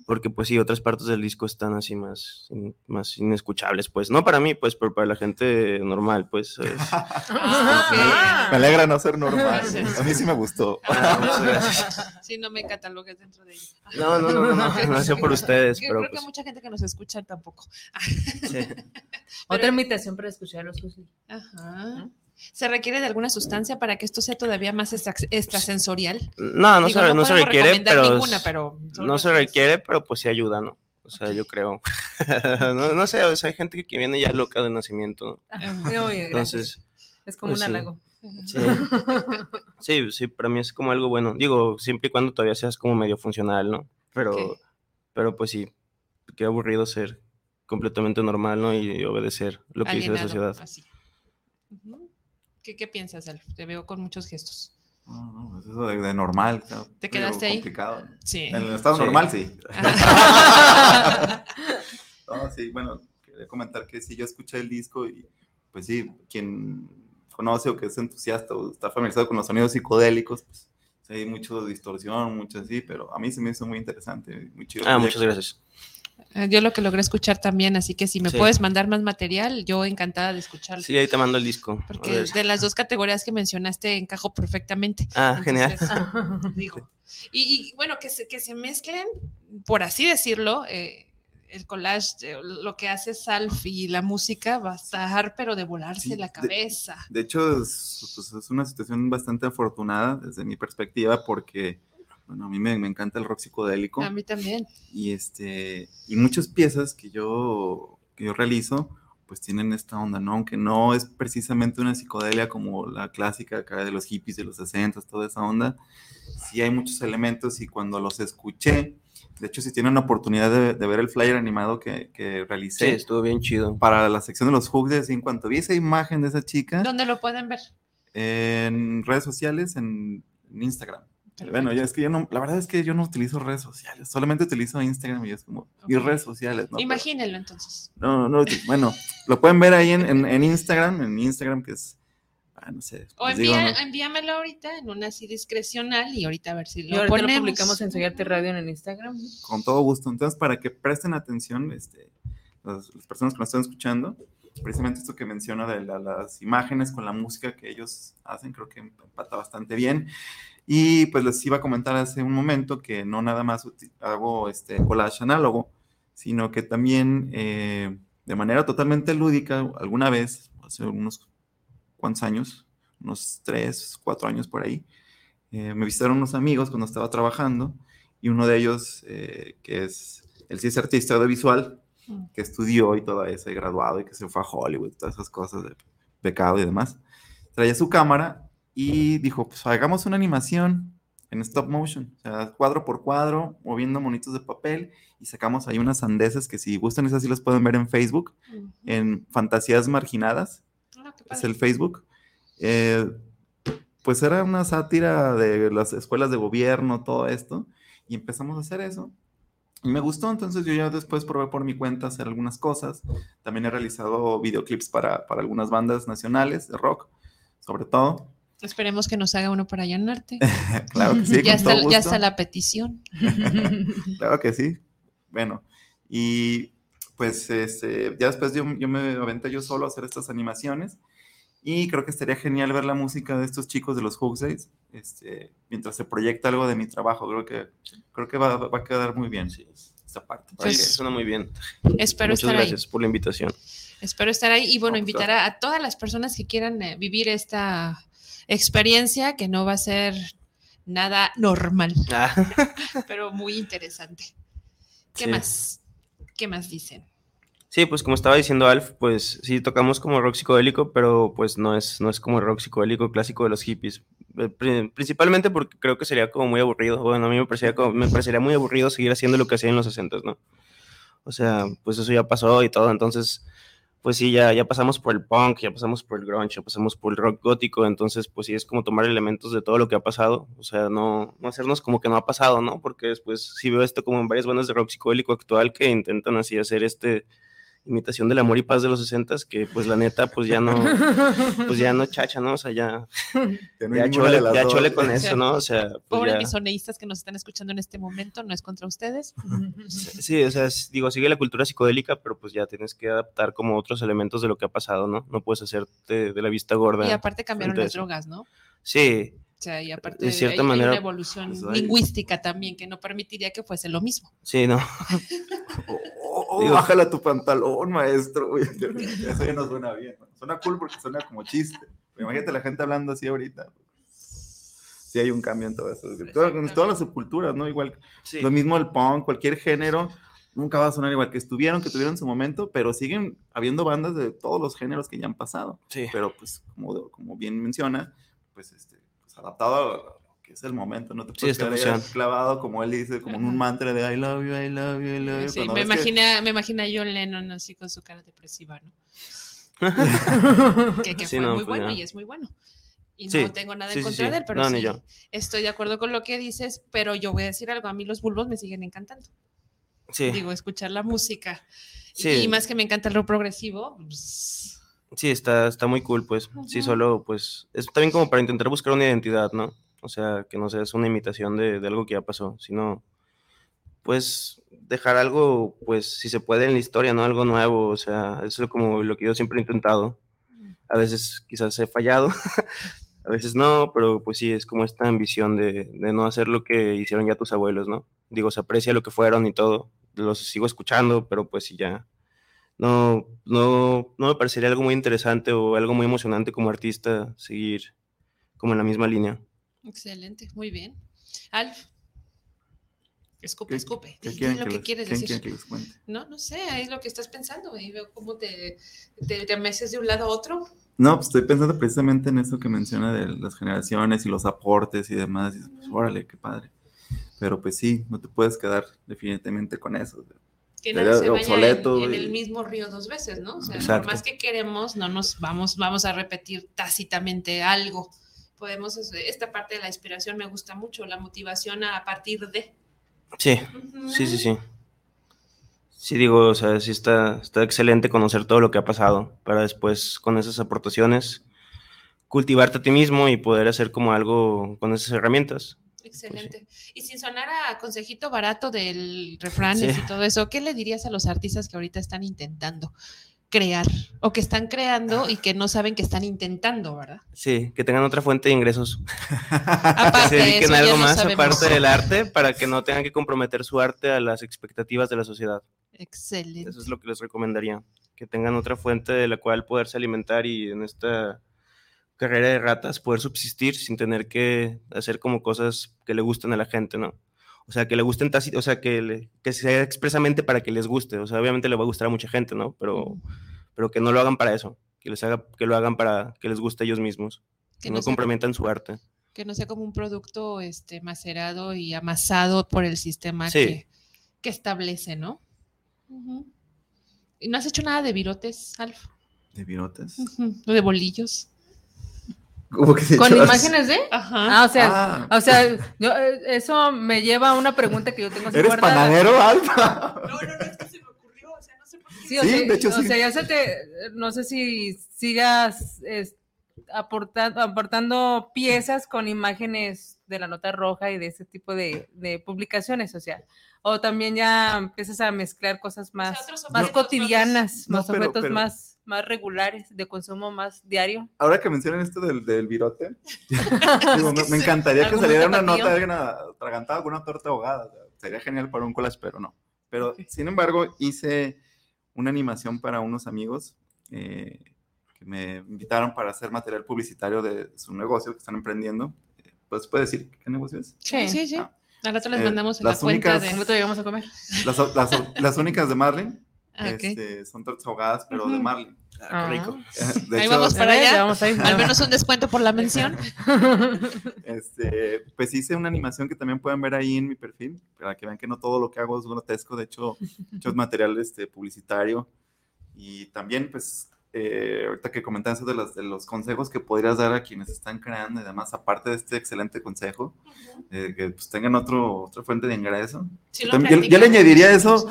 porque pues sí, otras partes del disco están así más, in- más inescuchables, pues. No para mí, pues, pero para la gente normal, pues. es- Ah, Me alegra no ser normal. Sí. A mí sí me gustó. Ah, muchas gracias. ok. Sí, no me catalogues dentro de ella. No, no, no, no, no, no sea por ustedes, Yo pero creo que pues, mucha gente que nos escucha tampoco. sí. Otra invitación para escuchar a los. Ajá. ¿Se requiere de alguna sustancia para que esto sea todavía más extra- extrasensorial? No, no, Digo, se, no se podemos requiere, pero, ninguna, pero solo no se es- requiere, pero pues sí ayuda, ¿no? O sea, yo creo. no, no sé, o sea, hay gente que viene ya loca de nacimiento, ¿no? Entonces, es como pues un sí. halago. sí. sí, sí, para mí es como algo bueno. Digo, siempre y cuando todavía seas como medio funcional, ¿no? Pero, pero pues sí, qué aburrido ser completamente normal, ¿no? Y obedecer lo que dice la sociedad. así. Ujú. ¿Qué, ¿Qué piensas, Alf? Te veo con muchos gestos. No, no, pues eso de, de normal. ¿Te quedaste ahí? complicado. Sí. En el estado Sí. normal, sí. No, sí, bueno, quería comentar que sí, yo escuché el disco y pues sí, quien conoce o que es entusiasta o está familiarizado con los sonidos psicodélicos, pues sí, hay mucho de distorsión, mucho así, pero a mí se me hizo muy interesante, muy chido. Ah, muchas gracias. Eh, Yo lo que logré escuchar también, así que si me Sí. puedes mandar más material, yo encantada de escucharlo. Sí, ahí te mando el disco. Porque de las dos categorías que mencionaste encajó perfectamente. Ah, genial. Entonces, digo, y, y, bueno, que se, que se mezclen, por así decirlo, eh, el collage, eh, lo que hace Salf y la música va a estar, pero de volarse Sí, la de- cabeza. De hecho, es, pues, es una situación bastante afortunada desde mi perspectiva porque, bueno, a mí me, me encanta el rock psicodélico. A mí también. y este y muchas piezas que yo que yo realizo pues tienen esta onda, ¿no? Aunque no es precisamente una psicodelia como la clásica acá de los hippies de los 60, toda esa onda, sí hay muchos elementos y cuando los escuché, de hecho si tienen una oportunidad de, de ver el flyer animado que, que Sí, realicé estuvo bien chido. para la sección de los hooks, en cuanto vi esa imagen de esa chica, ¿Dónde lo pueden ver? En redes sociales, en, en Instagram. Bueno, ya es que yo no, la verdad es que yo no utilizo redes sociales, solamente utilizo Instagram y es como mis Ok. redes sociales, ¿no? Imagínenlo entonces. no, no, bueno, lo pueden ver ahí en, en- en Instagram, en mi Instagram que es, ah, no sé. O digo, envía, ¿no? envíamelo ahorita en una así discrecional y ahorita a ver si lo ahorita ponemos. lo publicamos en Soyarte Radio en el Instagram. Con todo gusto. Entonces, para que presten atención, este, las, las personas que nos están escuchando, precisamente esto que menciona de la- las imágenes con la música que ellos hacen, creo que empata bastante bien. Y pues les iba a comentar hace un momento que no nada más hago este collage análogo, sino que también eh, de manera totalmente lúdica, alguna vez, hace unos cuantos años, unos tres, cuatro años por ahí, eh, me visitaron unos amigos cuando estaba trabajando y uno de ellos, eh, que es, él sí es artista audiovisual. Que estudió y todo eso, y graduado y que se fue a Hollywood, todas esas cosas de pecado y demás, traía su cámara y dijo, pues hagamos una animación en stop motion, o sea, cuadro por cuadro, moviendo monitos de papel y sacamos ahí unas sandeces que si gustan esas sí las pueden ver en Facebook, en Fantasías Marginadas, Ah, es el Facebook. Eh, pues era una sátira de las escuelas de gobierno, todo esto, y empezamos a hacer eso. Y me gustó, entonces yo ya después probé por mi cuenta hacer algunas cosas. También he realizado videoclips para, para algunas bandas nacionales de rock, sobre todo. Esperemos que nos haga uno para allanarte. claro que sí, ya, está, ya está la petición. Claro que sí. Bueno, y pues este, ya después yo, yo me aventé yo solo a hacer estas animaciones y creo que estaría genial ver la música de estos chicos de los Huxleys este, mientras se proyecta algo de mi trabajo. Creo que, creo que va, va a quedar muy bien Sí. esta parte. Pues- suena muy bien. Espero Muchas estar gracias por la invitación. Espero estar ahí. Y bueno, No, pues, invitar a, a todas las personas que quieran eh, vivir esta experiencia, que no va a ser nada normal, Ah, pero muy interesante. ¿Qué Sí. más? ¿Qué más dicen? Sí, pues como estaba diciendo Alf, pues sí tocamos como rock psicodélico, pero pues no es, no es como el rock psicodélico clásico de los hippies. Eh, pri- Principalmente porque creo que sería como muy aburrido. Bueno, a mí me parecería, como- me parecería muy aburrido seguir haciendo lo que hacía en los 60, ¿no? O sea, pues eso ya pasó y todo, entonces, pues sí, ya, ya pasamos por el punk, ya pasamos por el grunge, ya pasamos por el rock gótico, entonces, pues sí, es como tomar elementos de todo lo que ha pasado, o sea, no, no hacernos como que no ha pasado, ¿no? Porque después sí veo esto como en varias bandas de rock psicodélico actual que intentan así hacer este imitación del amor y paz de los 60 que pues la neta pues ya no pues ya no chacha, ¿no? O sea, ya no ya chole, ya chole con eso, ¿no? O sea, pues Pobres ya- misoneístas que nos están escuchando en este momento, no es contra ustedes. Sí, o sea, es- digo, sigue la cultura psicodélica, pero pues ya tienes que adaptar como otros elementos de lo que ha pasado, ¿no? No puedes hacerte de la vista gorda. Y aparte cambiaron las drogas, ¿no? Sí, O sea, y aparte De cierta hay, hay manera, una evolución pues, hay- lingüística también que no permitiría que fuese lo mismo. sí, no. Oh, oh, Digo- bájale a tu pantalón, maestro. Eso ya no suena bien. ¿no? Suena cool porque suena como chiste. Pero imagínate la gente hablando así ahorita. Sí hay un cambio en todo eso. En todas- en todas las subculturas, ¿no? Igual Sí. Lo mismo el punk, cualquier género, nunca va a sonar igual que estuvieron, que tuvieron su momento, pero siguen habiendo bandas de todos los géneros que ya han pasado. Sí. Pero pues, como, como bien menciona, pues, este, pues adaptado a lo que es el momento, no te Sí, puedes esta quedar clavado, como él dice, como en un mantra de I love you, I love you, I love you. Sí, me, ves que- imagina, me imagina a John Lennon así con su cara depresiva, ¿no? Que, que Sí, fue no, muy pues bueno ya. y es muy bueno. Y Sí, no tengo nada sí, en sí, contra sí. de él, pero No, sí, yo. estoy de acuerdo con lo que dices, pero yo voy a decir algo, a mí los bulbos me siguen encantando. Sí, Digo, escuchar la música. Sí. Y más que me encanta el rock progresivo, pues, sí, está, está muy cool, pues. Sí, solo, pues, es también como para intentar buscar una identidad, ¿no? O sea, que no sea una imitación de, de algo que ya pasó, sino, pues, dejar algo, pues, si se puede en la historia, ¿no? Algo nuevo, o sea, eso es como lo que yo siempre he intentado. A veces quizás he fallado, a veces no, pero pues sí, es como esta ambición de, de no hacer lo que hicieron ya tus abuelos, ¿no? Digo, se aprecia lo que fueron y todo, los sigo escuchando, pero pues sí ya, no, no, no me parecería algo muy interesante o algo muy emocionante como artista seguir como en la misma línea. excelente, muy bien. Alf, escupe, ¿Qué- escupe. ¿Qué quieren lo que les- quieres decir. quieren que les cuente? No, no sé, ahí es lo que estás pensando y veo cómo te, te, te meces de un lado a otro. No, pues estoy pensando precisamente en eso que menciona de las generaciones y los aportes y demás. Y, pues, órale, qué padre. Pero pues sí, no te puedes quedar definitivamente con eso. Que nadie se vaya obsoleto en, en el mismo río dos veces, ¿no? O sea, Exacto. por más que queremos, no nos vamos, vamos a repetir tácitamente algo. Podemos, esta parte de la inspiración me gusta mucho, la motivación a partir de. Sí, sí, sí, sí. Sí, digo, o sea, sí está, está excelente conocer todo lo que ha pasado para después, con esas aportaciones, cultivarte a ti mismo y poder hacer como algo con esas herramientas. Excelente. Y sin sonar a consejito barato del refranes Sí. y todo eso, ¿qué le dirías a los artistas que ahorita están intentando crear o que están creando y que no saben que están intentando, ¿verdad? Sí, que tengan otra fuente de ingresos. Que se de dediquen a algo más sabemos. aparte del arte para que no tengan que comprometer su arte a las expectativas de la sociedad. Excelente. Eso es lo que les recomendaría. Que tengan otra fuente de la cual poderse alimentar y en esta carrera de ratas poder subsistir sin tener que hacer como cosas que le gusten a la gente, ¿no? O sea, que le gusten tácit, o sea, que, le- que sea expresamente para que les guste. O sea, obviamente le va a gustar a mucha gente, ¿no? Pero, pero que no lo hagan para eso. Que, les haga, que lo hagan para que les guste a ellos mismos. Que Que no no complementan su arte. que no sea como un producto este, macerado y amasado por el sistema Sí. que, que establece, ¿no? ¿Y no has hecho nada de virotes, Alf? ¿De virotes? Ujú. ¿O de bolillos? ¿Cómo que se Con echó? imágenes de. Ajá. Ah, o sea, Ah. o sea, yo, eh, eso me lleva a una pregunta que yo tengo. ¿Eres guardada. panadero, Alfa? No, no, no, es que se me ocurrió, o sea, no sé por qué. Sí, o Sí, sea, de hecho, o sí. sea, ya se te, no sé si sigas es, aportando, aportando piezas con imágenes de la nota roja y de ese tipo de, de publicaciones, o sea, o también ya empiezas a mezclar cosas más, más cotidianas, No, más pero- objetos pero- más, más regulares, de consumo más diario. Ahora que mencionan esto del, del virote, digo, me, me encantaría que saliera una nota de alguien atragantada con una torta ahogada. o sea, sería genial para un collage, pero no. Pero, sin embargo, hice una animación para unos amigos eh, que me invitaron para hacer material publicitario de su negocio que están emprendiendo. Pues, ¿puede decir qué negocio es? Sí, sí, sí. Ah. Al rato les Eh, mandamos la las cuenta únicas- de. ¿Cuándo te llegamos a comer? Las, las- las únicas de Marlin Ah, ok. este, son tortas ahogadas, pero de Ujú. Marlin. Ah, qué rico. De Ahí hecho, vamos para allá. vamos. Al menos un descuento por la mención. Este, pues hice una animación que también pueden ver ahí en mi perfil, para que vean que no todo lo que hago es grotesco, de hecho, es material este, publicitario. Y también, pues, eh, ahorita que comentan eso de, las, de los consejos que podrías dar a quienes están creando y demás, aparte de este excelente consejo, eh, que pues tengan otro, otra fuente de ingreso. Sí También- yo, yo le añadiría eso,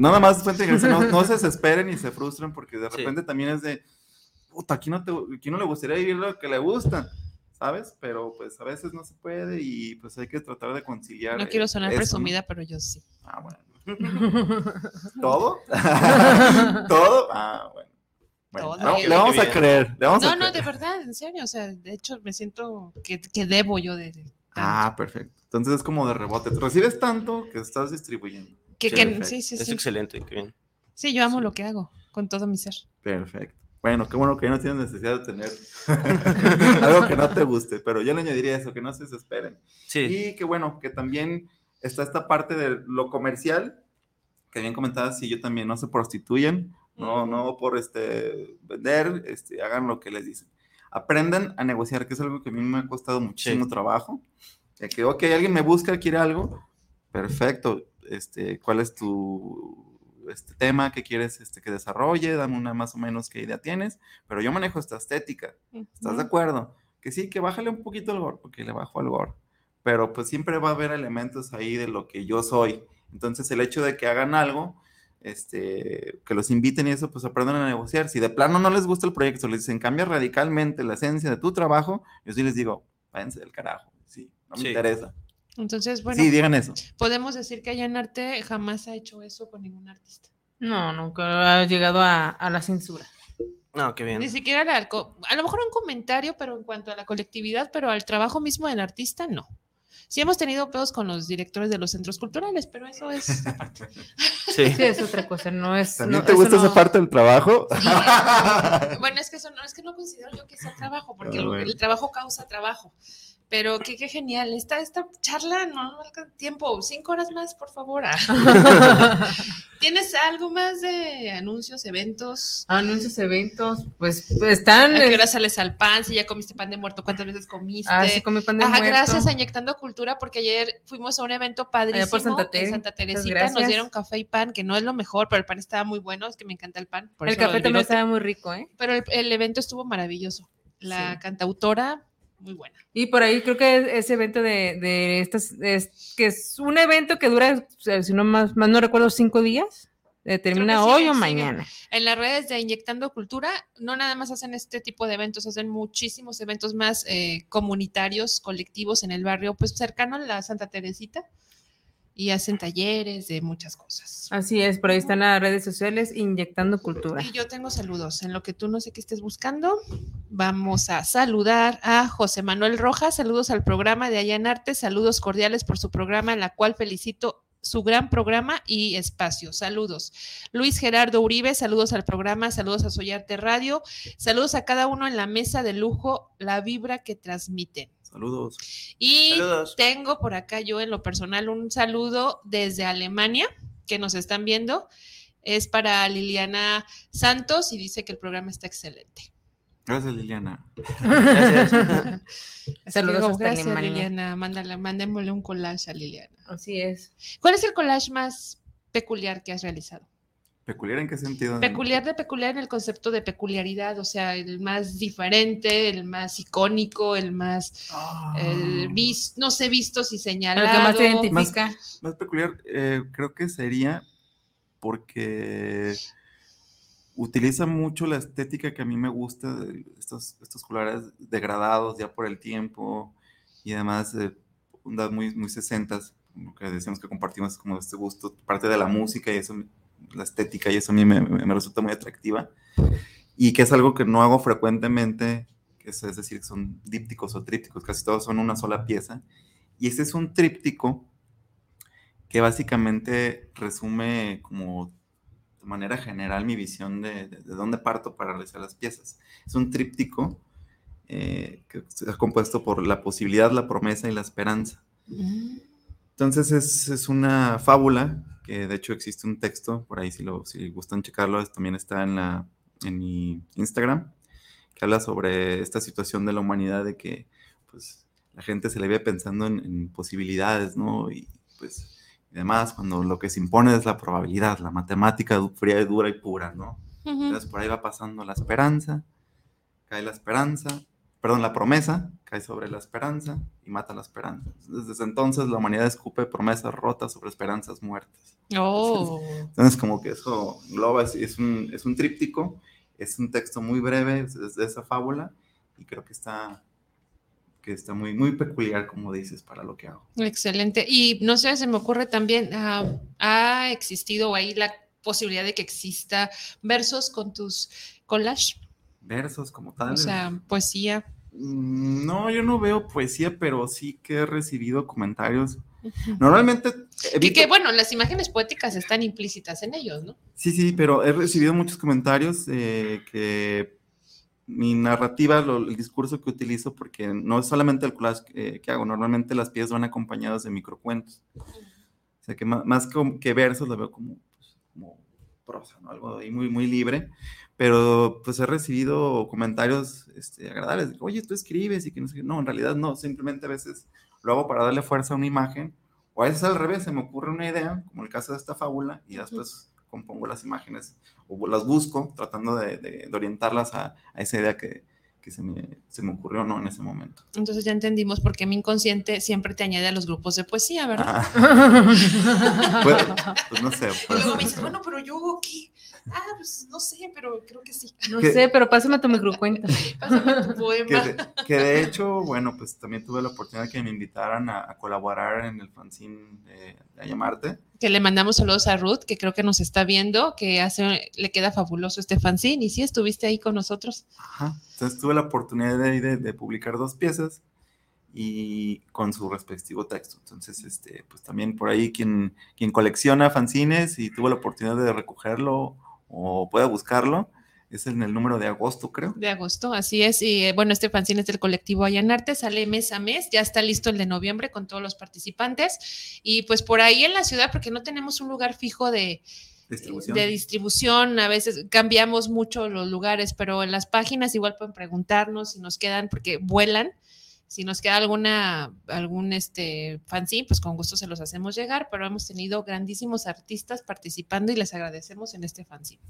nada más fuente de ingreso, no, no se desesperen y se frustren, porque de Sí. repente también es de, puta, aquí no, te, aquí no le gustaría vivir lo que le gusta, ¿sabes? Pero pues a veces no se puede y pues hay que tratar de conciliar. No quiero eh, sonar eso, ¿no? presumida, pero yo sí. Ah, bueno. ¿Todo? ¿Todo? Ah, bueno. Le- vamos a creer. Le vamos a No, no, creer. de verdad, en serio. O sea, de hecho, me siento que, que debo yo de. de- Ah, perfecto. Entonces es como de rebote. Recibes tanto que estás distribuyendo. Que, sí, que- sí, sí, Es sí. excelente, qué bien. Sí, yo amo lo que hago con todo mi ser. Perfecto. Bueno, qué bueno que ya no tienes necesidad de tener algo que no te guste, pero yo le añadiría eso, que no se desesperen. Sí, Y que bueno, que también está esta parte de lo comercial, que bien comentabas, si yo también no se prostituyen, no, no por este, vender, este, hagan lo que les dicen. Aprendan a negociar, que es algo que a mí me ha costado muchísimo Sí. trabajo. De que, ok, alguien me busca, quiere algo, perfecto, este, ¿cuál es tu este tema que quieres este, que desarrolle? Dame una más o menos qué idea tienes, pero yo manejo esta estética. ¿Estás de acuerdo? Que sí, que bájale un poquito el gore, porque le bajo al gore. Pero pues siempre va a haber elementos ahí de lo que yo soy. Entonces el hecho de que hagan algo, este, que los inviten y eso, pues aprendan a negociar. Si de plano no les gusta el proyecto, les dicen cambia radicalmente la esencia de tu trabajo, yo sí les digo, váyanse del carajo. Sí, no me Sí. interesa. Entonces, bueno, sí, digan eso. podemos decir que allá en arte jamás ha hecho eso con ningún artista. No, nunca ha llegado a, a la censura. no, qué bien. Ni siquiera la- a lo mejor un comentario, pero en cuanto a la colectividad, pero al trabajo mismo del artista, no. Sí hemos tenido pedos con los directores de los centros culturales, pero eso es aparte. Sí. Sí, es otra cosa, no es. ¿También no, te gusta esa parte del trabajo? Bueno, es que eso no, es que no considero yo que sea trabajo, porque Ah, el trabajo causa trabajo. Pero qué, qué genial. Esta, esta charla no, no alcanza tiempo. Cinco horas más, por favor. Ah. ¿Tienes algo más de anuncios, eventos? Anuncios, eventos, pues están. ¿A qué hora sales al pan? Si ya comiste pan de muerto, ¿cuántas veces comiste? Ah, sí, comí pan de Ajá, muerto. gracias a Inyectando Cultura, porque ayer fuimos a un evento padrísimo por Santa en. Santa Teresita. Nos dieron café y pan, que no es lo mejor, pero el pan estaba muy bueno, es que me encanta el pan. por El café también estaba muy rico, ¿eh? Pero el, el evento estuvo maravilloso. La cantautora, muy buena. Y por ahí creo que ese evento de, de estas, es, que es un evento que dura, sea, si no más, más no recuerdo, cinco días. Eh, termina hoy sí, o mañana. En las redes de Inyectando Cultura, no nada más hacen este tipo de eventos, hacen muchísimos eventos más eh, comunitarios, colectivos en el barrio, pues cercano a la Santa Teresita. Y hacen talleres de muchas cosas. Así es, por ahí están las redes sociales inyectando cultura. Y yo tengo saludos. En lo que tú no sé qué estés buscando, vamos a saludar a José Manuel Rojas. Saludos al programa de Allá en Arte. Saludos cordiales por su programa, en la cual felicito su gran programa y espacio. Saludos. Luis Gerardo Uribe, saludos al programa, saludos a Soyarte Radio, saludos a cada uno en la mesa de lujo, la vibra que transmiten. Saludos. Y Saludos. tengo por acá yo en lo personal un saludo desde Alemania que nos están viendo. Es para Liliana Santos y dice que el programa está excelente. Gracias, Liliana. Gracias. Saludos hasta gracias, Alemania. Liliana. Mándale, mandémosle un collage a Liliana. Así es. ¿Cuál es el collage más peculiar que has realizado? ¿Peculiar en qué sentido? Peculiar de peculiar en el concepto de peculiaridad, o sea, el más diferente, el más icónico, el más Ah. el vis- no sé, vistos y Lo señalado. que más te identifica. Más peculiar, eh, creo que sería porque utiliza mucho la estética que a mí me gusta, de estos, estos colores degradados ya por el tiempo y además eh, ondas muy, muy sesentas, lo que decimos que compartimos como este gusto, parte de la música y eso, la estética y eso a mí me, me- me resulta muy atractiva y que es algo que no hago frecuentemente, que es, es decir, son dípticos o trípticos, casi todos son una sola pieza y este es un tríptico que básicamente resume como de manera general mi visión de, de- de dónde parto para realizar las piezas. Es un tríptico eh, que está compuesto por la posibilidad, la promesa y la esperanza. Mm. Entonces es, es una fábula, que de hecho existe un texto, por ahí si, lo, si gustan checarlo, también está en, la, en mi Instagram, que habla sobre esta situación de la humanidad de que pues la gente se le ve pensando en, en posibilidades, ¿no? Y pues y demás, cuando lo que se impone es la probabilidad, la matemática fría y dura y pura, ¿no? Entonces por ahí va pasando la esperanza, cae la esperanza, perdón, la promesa, cae sobre la esperanza y mata la esperanza. Desde entonces la humanidad escupe promesas rotas sobre esperanzas muertas. Oh. Entonces como que eso engloba, es, es un, es un tríptico, es un texto muy breve, es, de esa fábula y creo que está, que está muy, muy peculiar, como dices, para lo que hago. Excelente. Y no sé, se me ocurre también, ah, ¿ha existido ahí la posibilidad de que exista versos con tus collage? Versos como tal. O sea, poesía. Mm, No, yo no veo poesía, pero sí que he recibido comentarios. Normalmente Y evito- que bueno, las imágenes poéticas están implícitas en ellos, ¿no? Sí, sí, pero he recibido muchos comentarios eh, que mi narrativa, lo- el discurso que utilizo, porque no es solamente el collage que, que hago, normalmente las piezas van acompañadas de microcuentos. O sea que más, que, que versos lo veo como, pues, como prosa, ¿no? Algo ahí muy, muy libre. Pero pues he recibido comentarios este, agradables. Oye, tú escribes y que no sé. No, en realidad no, simplemente a veces lo hago para darle fuerza a una imagen. O a veces al revés, se me ocurre una idea, como el caso de esta fábula, y después compongo las imágenes o las busco tratando de, de- de orientarlas a, a esa idea que, que se, me, se me ocurrió no en ese momento. Entonces ya entendimos por qué mi inconsciente siempre te añade a los grupos de poesía, ¿verdad? Ah, pues, pues no sé. Y pues, luego me dices, bueno, pero yo qué? Ah, pues no sé, pero creo que sí. No ¿Qué? sé, pero pásame tu microcuenta. Pásame tu que, poema. de, que de hecho, bueno, pues también tuve la oportunidad de que me invitaran a, a colaborar en el fanzine de, de Llamarte. Que le mandamos saludos a Ruth, que creo que nos está viendo, que hace, le queda fabuloso este fanzine. Y sí, estuviste ahí con nosotros. Ajá. Entonces tuve la oportunidad de, de- de publicar dos piezas y con su respectivo texto. Entonces, este, pues también por ahí quien, quien colecciona fanzines y tuvo la oportunidad de recogerlo o pueda buscarlo, es en el número de agosto, creo. De agosto, así es. Y eh, bueno, este fanzine es del colectivo Allanarte, sale mes a mes, ya está listo el de noviembre con todos los participantes. Y pues por ahí en la ciudad, porque no tenemos un lugar fijo de, Distribución. de distribución, a veces cambiamos mucho los lugares, pero en las páginas igual pueden preguntarnos si nos quedan, porque vuelan. Si nos queda alguna, algún este fanzine, pues con gusto se los hacemos llegar, pero hemos tenido grandísimos artistas participando y les agradecemos en este fanzine.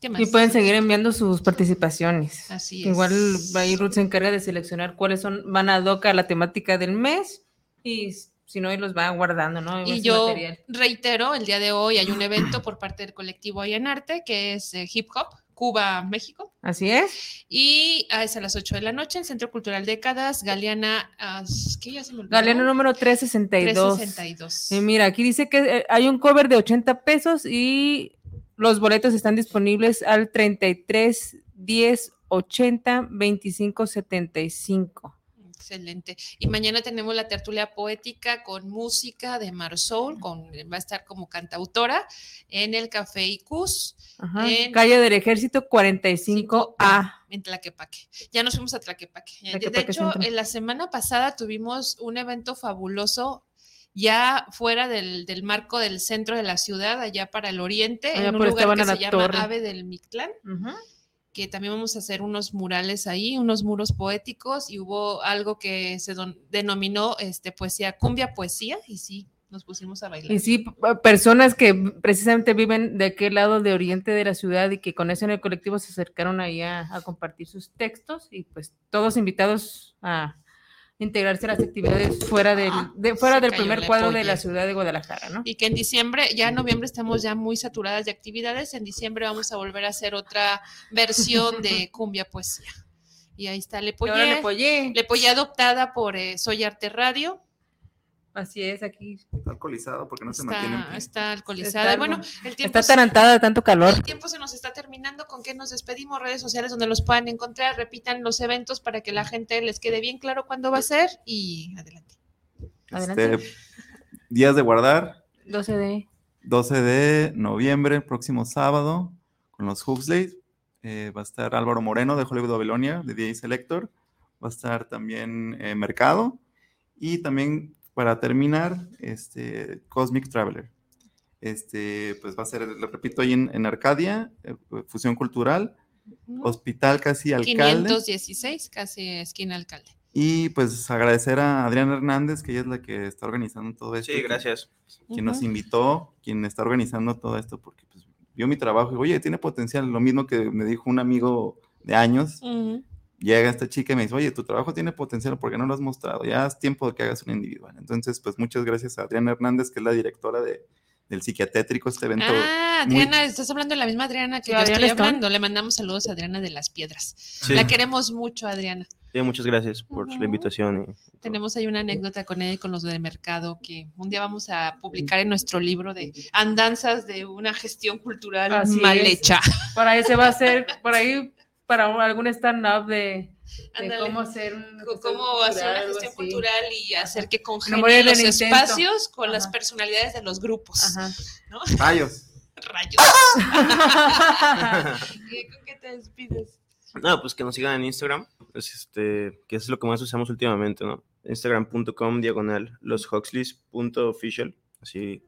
¿Qué más? Y pueden seguir enviando sus participaciones. Así es. Igual ahí Ruth se encarga de seleccionar cuáles son, van a doca la temática del mes y si no, ahí los va guardando, ¿no? Y yo material. reitero, el día de hoy hay un evento por parte del colectivo Allanarte, que es eh, Hip Hop, Cuba, México. Así es. Y ah, es a las 8 de la noche en Centro Cultural Décadas, Galeana, ah, ¿qué ya se me olvidó? Galeano número 362. 362. Y mira, aquí dice que eh, hay un cover de 80 pesos y los boletos están disponibles al 33 10 80 25 75. Excelente. Y mañana tenemos la tertulia poética con música de Marsol, con, va a estar como cantautora en el Café Icus, Ajá. En- Calle del Ejército 45A. en Tlaquepaque. Ya nos fuimos a Tlaquepaque. De- hecho, Centro. en la semana pasada tuvimos un evento fabuloso ya fuera del, del marco del centro de la ciudad, allá para el oriente, Allá en un lugar que se la llama Torre. Ave del Mictlán. Ujú. Que también vamos a hacer unos murales ahí, unos muros poéticos, y hubo algo que se denominó este, poesía, cumbia poesía, y sí, nos pusimos a bailar. Y sí, personas que precisamente viven de aquel lado de oriente de la ciudad y que conocen el colectivo se acercaron ahí a compartir sus textos y pues todos invitados a integrarse a las actividades fuera del, de, fuera del primer cuadro de la ciudad de Guadalajara, ¿no? Y que en diciembre, ya en noviembre estamos ya muy saturadas de actividades, en diciembre vamos a volver a hacer otra versión de cumbia poesía. Y ahí está le Lepoye, apoyé. Lepoye adoptada por eh, Soy Arte Radio, Así es, aquí Está alcoholizado porque no se mantiene está alcoholizada. Está- bueno, el tiempo está atarantada de tanto calor. El tiempo se nos está terminando. ¿Con qué nos despedimos? Redes sociales donde los puedan encontrar. Repitan los eventos para que la gente les quede bien claro cuándo va a ser. Y adelante. Adelante. Este, días de guardar, 12 de 12 de noviembre, próximo sábado, con los Huxley. Eh, va a estar Álvaro Moreno de Hollywood Babilonia, de DJ Selector. Va a estar también eh, Mercado. Y también, para terminar, este, Cosmic Traveler. Este, pues va a ser, lo repito, ahí en, en Arcadia, eh, Fusión Cultural, Hospital Casi Alcalde. 516, casi esquina alcalde. Y pues agradecer a Adriana Hernández, que ella es la que está organizando todo esto. Sí, gracias. Quien nos invitó, quien está organizando todo esto, porque pues, vio mi trabajo y dijo, oye, tiene potencial. Lo mismo que me dijo un amigo de años. Llega esta chica y me dice, oye, tu trabajo tiene potencial, ¿por qué no lo has mostrado? Ya es tiempo de que hagas un individual. Entonces, pues muchas gracias a Adriana Hernández, que es la directora de, del psiquiatétrico, este evento. Ah, muy- Adriana, estás hablando de la misma Adriana que Sí, yo Adriana estoy Stone. hablando. Le mandamos saludos a Adriana de las Piedras. Sí, La queremos mucho, Adriana. sí, muchas gracias por la invitación. Tenemos ahí una anécdota con ella y con los del mercado que un día vamos a publicar en nuestro libro de andanzas de una gestión cultural Así mal es. hecha. Por ahí se va a hacer, por ahí para un- algún stand-up de, cómo hacer un cómo hacer una gestión así. cultural y hacer que congenien los espacios con las personalidades de los grupos. Ajá. ¿no? Rayos. Rayos. ¿Qué- ¿Con qué te despides? No, pues que nos sigan en Instagram, es este, que es lo que más usamos últimamente, ¿no? Instagram.com diagonal loshuxleys.official, así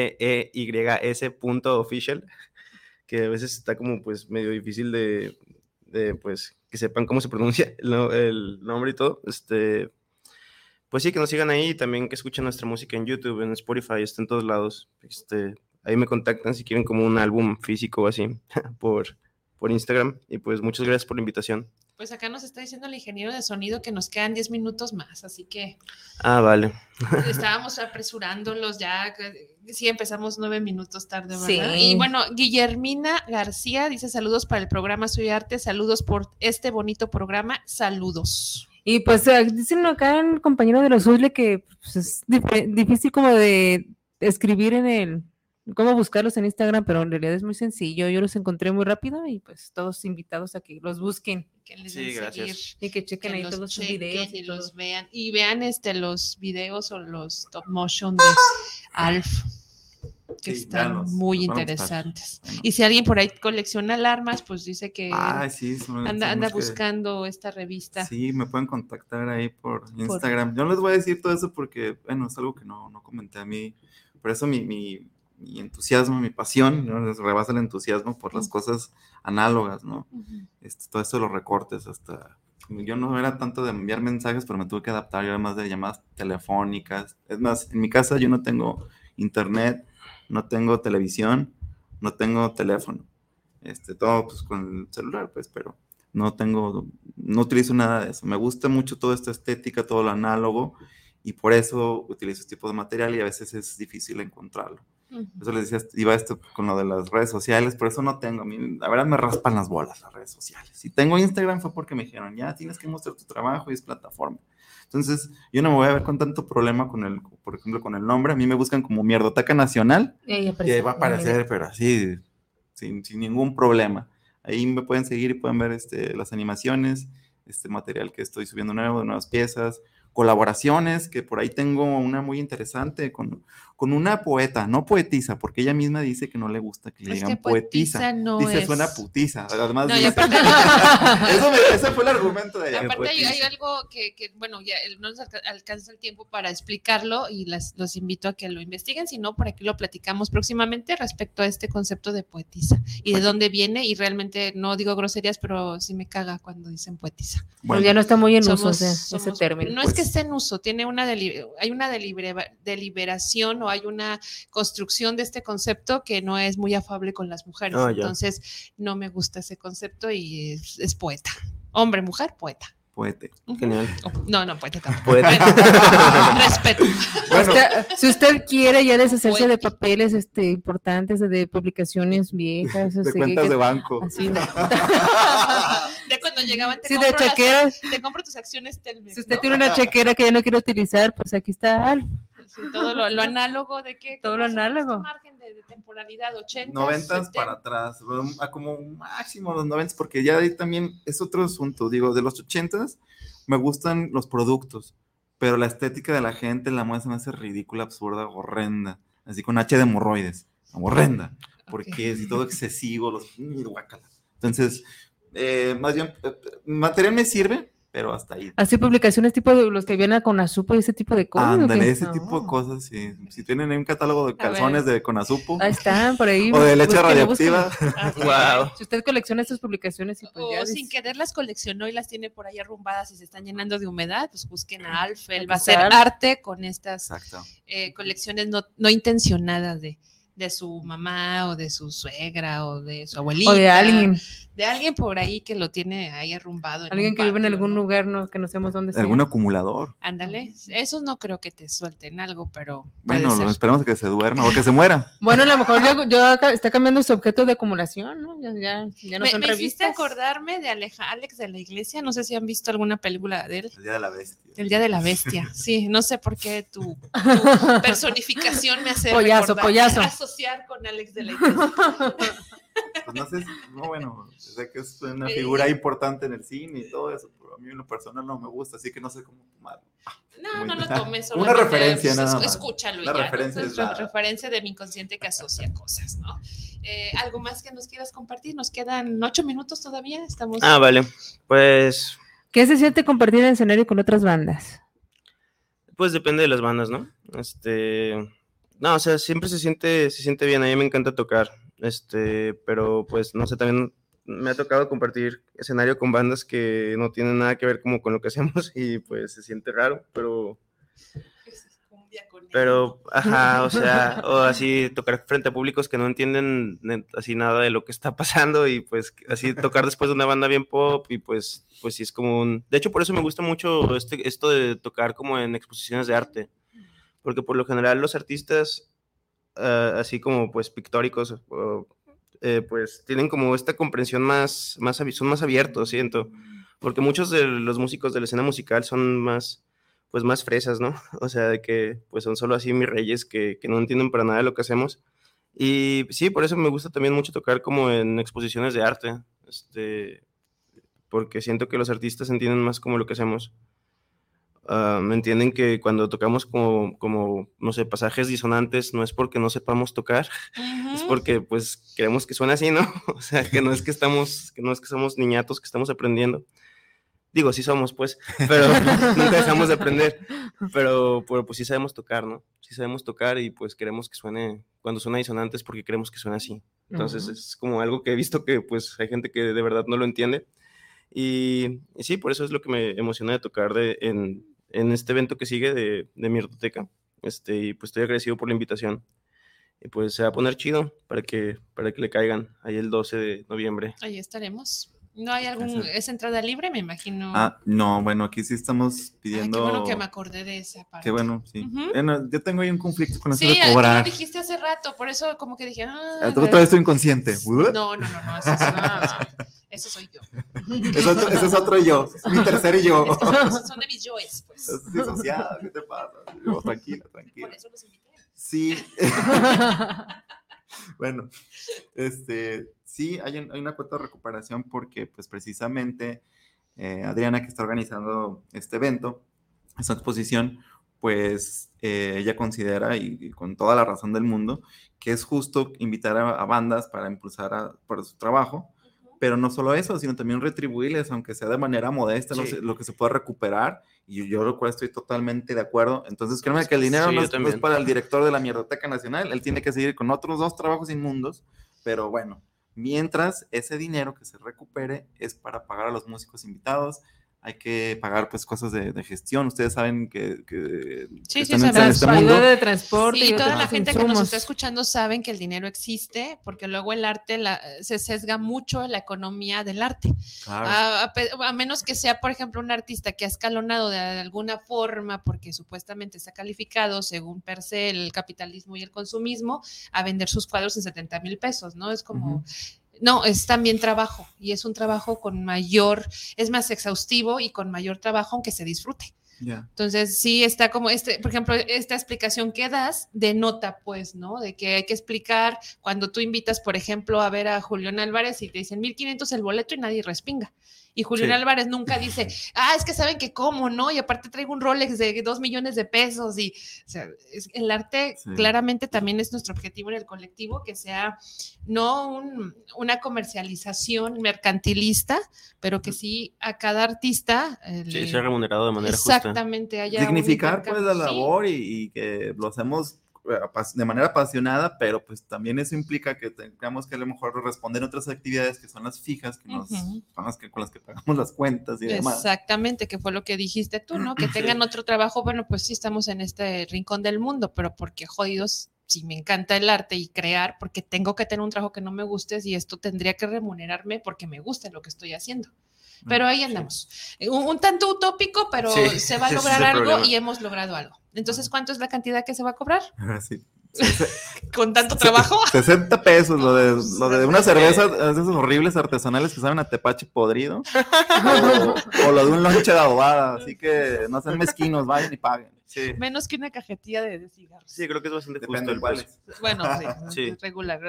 L-O-S-H-U-X-L-E-Y-S punto official, que a veces está como pues medio difícil de, de, pues que sepan cómo se pronuncia el, no- el nombre y todo, este, pues sí, que nos sigan ahí y también que escuchen nuestra música en YouTube, en Spotify, está en todos lados, este, ahí me contactan si quieren como un álbum físico o así por, por Instagram. Y pues muchas gracias por la invitación. Pues acá nos está diciendo el ingeniero de sonido que nos quedan 10 minutos más, así que Ah, vale. estábamos apresurándolos ya. que- Sí, empezamos nueve minutos tarde, ¿verdad? Sí. Y bueno, Guillermina García dice saludos para el programa Soy Arte, saludos por este bonito programa, saludos. Y pues eh, dicen acá el compañero de los Uzle que pues, es dif- difícil como de escribir en el, cómo buscarlos en Instagram, pero en realidad es muy sencillo. Yo los encontré muy rápido y pues todos invitados a que los busquen Que les Sí, gracias. seguir, y que chequen que ahí todos sus videos. y los vean. Y vean este los videos o los top motion de Alf. que Sí, están muy interesantes. Bueno. Y si alguien por ahí colecciona alarmas, pues dice que Ay, sí, anda, anda los que- buscando esta revista. Sí, me pueden contactar ahí por Instagram. Yo no les voy a decir todo eso porque, bueno, es algo que no, no comenté a mí. Por eso mi, mi, mi entusiasmo, mi pasión, ¿no? Rebasa el entusiasmo por las cosas análogas, ¿no? Ujú. Este, todo esto de los recortes, hasta... Yo no era tanto de enviar mensajes, pero me tuve que adaptar. Yo era más de llamadas telefónicas. Es más, en mi casa yo no tengo internet, no tengo televisión, no tengo teléfono. Este, todo pues con el celular, pues, pero no tengo, no utilizo nada de eso. Me gusta mucho toda esta estética, todo lo análogo, y por eso utilizo este tipo de material y a veces es difícil encontrarlo. Eso les decía, iba esto con lo de las redes sociales, por eso no tengo, a mí, la verdad me raspan las bolas las redes sociales. Si tengo Instagram fue porque me dijeron, ya tienes que mostrar tu trabajo y es plataforma. Entonces, yo no me voy a ver con tanto problema con el, por ejemplo, con el nombre. A mí me buscan como Mierdotaca Nacional Y ahí va a aparecer, pero así, sin, sin ningún problema. Ahí me pueden seguir y pueden ver este, las animaciones, este material que estoy subiendo nuevo, nuevas piezas, colaboraciones, que por ahí tengo una muy interesante con, con una poeta, no poetisa, porque ella misma dice que no le gusta que le Es digan que poetisa. poetisa no dice, es- suena putiza. Además, No, dice- aparte, Eso me- ese fue el argumento de ella. aparte hay, algo que, que, bueno, ya el- no nos alca- alcanza el tiempo para explicarlo y las, los invito a que lo investiguen, si no, por aquí lo platicamos próximamente respecto a este concepto de poetisa y de dónde viene y realmente no digo groserías, pero sí me caga cuando dicen poetisa. Bueno, ya no está muy en uso Somos- ese, término. No es que pues. esté en uso, tiene una hay una delibera- deliberación o hay una construcción de este concepto que no es muy afable con las mujeres. Ah. Entonces, no me gusta ese concepto y es, es poeta. Hombre, mujer, poeta. poete. Genial. Oh, No, no, poeta tampoco. Poeta. Respeto. Bueno, Usted- si usted quiere ya deshacerse de Poético. papeles este, importantes, de publicaciones viejas, de este, cuentas que- de banco. así, ¿no? De cuando llegaban, te, Sí, de las- chequeras. te compro tus acciones Telmex. Si usted ¿no? tiene una chequera que ya no quiere utilizar, pues aquí está Alf. Sí, todo lo, lo análogo de que Todo lo análogo. margen de, de temporalidad 80 noventas para atrás, a como máximo los noventas, porque ya ahí también es otro asunto. Digo, de los ochentas me gustan los productos, pero la estética de la gente, la moda se me hace ridícula, absurda, horrenda, así con H de hemorroides, horrenda, porque es todo excesivo, los mm, guácala. Entonces, eh, más bien, eh, material me sirve, pero hasta ahí. Así publicaciones tipo de los que vienen con Azupo y ese tipo de cosas. ¿o Ándale, ese tipo de cosas, sí. Si tienen ahí un catálogo de calzones de Conazupo Ahí están, por ahí. o de leche radioactiva, Wow. Si usted colecciona estas publicaciones y pues o ya sin dice- querer las coleccionó y las tiene por ahí arrumbadas y se están llenando de humedad, pues busquen a Alf, él Aquí va a Alf. arte con estas eh, colecciones no, no intencionadas de, de su mamá o de su suegra o de su abuelita. o de alguien, De alguien por ahí que lo tiene ahí arrumbado. en alguien que vive en algún ¿no? lugar no, que no sabemos dónde sea. Algún acumulador. Ándale, esos no creo que te suelten algo, pero Bueno, ser. esperemos que se duerma o que se muera. Bueno, a lo mejor yo, yo está cambiando su objeto de acumulación, ¿no? Ya, ya, ya no me, son me hiciste revistas. acordarme de Aleja, Alex de la Iglesia, no sé si han visto alguna película de él. El día de la bestia. El Día de la Bestia, sí, no sé por qué tu, tu personificación me hace Pollazo, recordar- pollazo. Asociar con Alex de la Iglesia. Pues no sé, no, bueno, sé que es una figura importante en el cine y todo eso, pero a mí en lo personal no me gusta, así que no sé cómo tomarlo. No, no lo tomes. Una solamente, referencia nada más. Escúchalo. y La ya, ¿no? referencia Es la- referencia de mi inconsciente que asocia cosas, ¿no? Eh, ¿Algo más que nos quieras compartir? Nos quedan ocho minutos todavía. Estamos. Ah, vale. Pues, ¿Qué se siente compartir el escenario con otras bandas? pues depende de las bandas, ¿no? Este, no, o sea, siempre se siente, se siente bien. A mí me encanta tocar. Este, pero pues no sé, también me ha tocado compartir escenario con bandas que no tienen nada que ver como con lo que hacemos y pues se siente raro, pero. Pero, ajá, o sea, o así tocar frente a públicos que no entienden así nada de lo que está pasando y pues así tocar después de una banda bien pop y pues, pues sí es como un... De hecho, por eso me gusta mucho este, esto de tocar como en exposiciones de arte, porque por lo general los artistas, ah, así como pues pictóricos, eh, pues tienen como esta comprensión más, más, son más abiertos, siento, porque muchos de los músicos de la escena musical son más pues más fresas, ¿no? O sea, de que pues son solo así mis reyes que, que no entienden para nada lo que hacemos. Y sí, por eso me gusta también mucho tocar como en exposiciones de arte, este, porque siento que los artistas entienden más como lo que hacemos. Ah, me entienden que cuando tocamos como, como, no sé, pasajes disonantes, no es porque no sepamos tocar, es Ujú. porque pues queremos que suene así, ¿no? O sea, que no es que estamos, que no es que somos niñatos que estamos aprendiendo. Digo, sí somos, pues, pero nunca dejamos de aprender. Pero, pero pues sí sabemos tocar, ¿no? Sí sabemos tocar y pues queremos que suene, cuando suena disonante es porque queremos que suene así. Entonces Ujú. es como algo que he visto que pues hay gente que de verdad no lo entiende. Y, y sí, por eso es lo que me emociona de tocar de, en, en este evento que sigue de, de mi ortoteca. Este, y pues estoy agradecido por la invitación. Y pues se va a poner chido para que, para que le caigan ahí el 12 de noviembre. Ahí estaremos. ¿No hay algún, es entrada libre, me imagino? Ah, no, bueno, aquí sí estamos Ay, pidiendo. qué bueno que me acordé de esa parte. Qué bueno, sí. Ujú. Bueno, yo tengo ahí un conflicto con eso Sí, de cobrar. dijiste hace rato, por eso como que dije, ah, Ah, Otra vez estoy inconsciente. No, no, no, no, eso, es- no, eso soy yo. Ese es otro yo, mi tercer yo. Son de mis yoes, pues. Disociada, ¿qué te pasa? Tranquila, tranquila. Por eso los invité. Sí. bueno, este, sí, hay, un- hay una cuota de recuperación porque, pues, precisamente eh, Adriana, que está organizando este evento, esta exposición, pues, eh, ella considera, y, y con toda la razón del mundo, que es justo invitar a, a bandas para impulsar a- por su trabajo, pero no solo eso, sino también retribuirles, aunque sea de manera modesta, lo, que se pueda recuperar, y yo, yo lo cual estoy totalmente de acuerdo. Entonces, créeme que el dinero Sí, no es, no es también. para el director de la Mierdoteca Nacional, él tiene que seguir con otros dos trabajos inmundos, pero bueno, mientras ese dinero que se recupere es para pagar a los músicos invitados, hay que pagar pues cosas de, de gestión, ustedes saben que, que Sí, sí, en- este Ayuda mundo. de transporte Sí, y toda la gente que nos está escuchando saben que el dinero existe, porque luego el arte la- se sesga mucho la economía del arte. Claro. A, a pe- a menos que sea, por ejemplo, un artista que ha escalonado de alguna forma, porque supuestamente está calificado, según per se, el capitalismo y el consumismo, a vender sus cuadros en 70 mil pesos, ¿no? Es como... No, es también trabajo y es un trabajo con mayor, es más exhaustivo y con mayor trabajo aunque se disfrute. Entonces, sí está como este, por ejemplo, esta explicación que das denota, pues, ¿no? De que hay que explicar cuando tú invitas, por ejemplo, a ver a Julián Álvarez y te dicen 1500 el boleto y nadie respinga. Y Julián Sí. Álvarez nunca dice, ah, es que saben que cómo, ¿no? Y aparte traigo un Rolex de dos millones de pesos. Y, o sea, es- el arte Sí. claramente también es nuestro objetivo en el colectivo, que sea no un- una comercialización mercantilista, pero que sí a cada artista eh, Sí, ser remunerado de manera justa. Exactamente, haya un Dignificar pues la labor y, y que lo hacemos de manera apasionada, pero pues también eso implica que tengamos que a lo mejor responder otras actividades que son las fijas, que nos, son las que, con las que pagamos las cuentas y demás. Exactamente, que fue lo que dijiste tú, ¿no? Que tengan otro trabajo, bueno, pues sí estamos en este rincón del mundo, pero porque jodidos, si me encanta el arte y crear, porque tengo que tener un trabajo que no me guste y esto tendría que remunerarme porque me gusta lo que estoy haciendo. Pero ahí andamos. Eh, Un, un tanto utópico, pero Sí, se va a lograr algo problema. y hemos logrado algo. Entonces, ¿cuánto es la cantidad que se va a cobrar? Sí. Con tanto trabajo. 60 pesos, lo de, lo de una cerveza, esas horribles artesanales que saben a tepache podrido, o, o lo de un lonche de adobada, así que no sean mezquinos, vayan y paguen. Sí, Menos que una cajetilla de, de cigarros. sí, creo que es bastante justo Depende el de cuáles. precio. Bueno, sí, Sí. regular.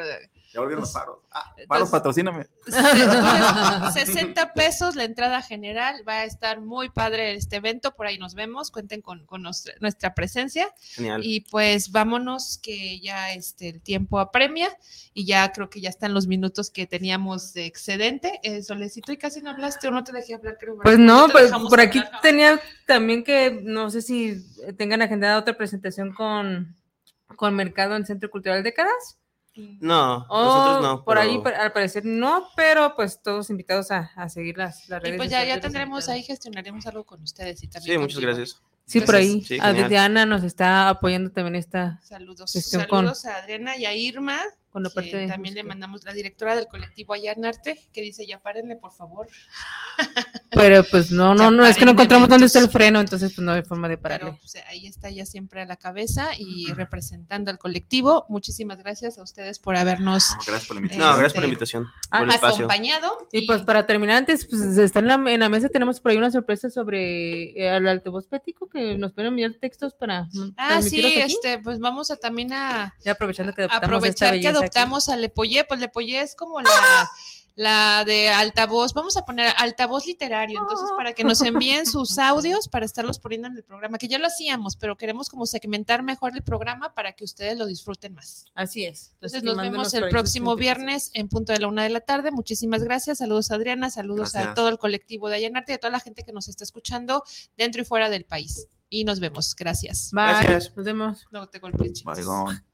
Ya volvieron los paros. Ah, Entonces- paros, patrocíname. Entonces, 60 pesos la entrada general. Va a estar muy padre este evento. Por ahí nos vemos. Cuenten con, con nuestra, nuestra presencia. Genial. Y pues vámonos, que ya este, el tiempo apremia. Y ya creo que ya están los minutos que teníamos de excedente. Eh, Solecito, y casi no hablaste o no te dejé hablar, creo. Pues no, te pues por aquí hablar. tenía también que, no sé si tengan agendada otra presentación con, con Mercado en Centro Cultural Décadas. No, O nosotros no. por ahí pero- pa- al parecer no, pero pues todos invitados a, a seguir las, las Y redes. pues ya, ya de tendremos ahí, gestionaremos algo con ustedes. Y también Sí, muchas contigo. gracias. Sí, por ahí. Sí. Adriana nos está apoyando también esta Saludos. Gestión con- Saludos a Adriana y a Irma. con la parte de también le mandamos la directora del colectivo Allá en Arte, que dice, ya párenle, por favor. Pero pues no, no, no, es que no encontramos dónde está el freno, entonces pues no hay forma de pues, ahí está ya siempre a la cabeza y representando al colectivo. Muchísimas gracias a ustedes por habernos No, gracias por la invitación. No, gracias por Este, la invitación. ah, por el acompañado. Y pues para terminar antes, pues está en la, en la mesa, tenemos por ahí una sorpresa sobre eh, el altavoz pético que nos pueden enviar textos para Ah, sí, aquí. este, pues vamos a también a Ya aprovechando que adoptamos esta aprovechar que belleza aquí. adoptamos a Lepollé, pues Lepollé es como la, la de altavoz, vamos a poner altavoz literario, entonces para que nos envíen sus audios para estarlos poniendo en el programa, que ya lo hacíamos, pero queremos como segmentar mejor el programa para que ustedes lo disfruten más. Así es. Entonces nos vemos el próximo viernes en punto de la una de la tarde. Muchísimas gracias. Saludos a Adriana, saludos a todo el colectivo de Allanarte y a toda la gente que nos está escuchando dentro y fuera del país. Y nos vemos. Gracias. Bye. Gracias. Nos vemos. Luego te golpeé, chicos. Bye.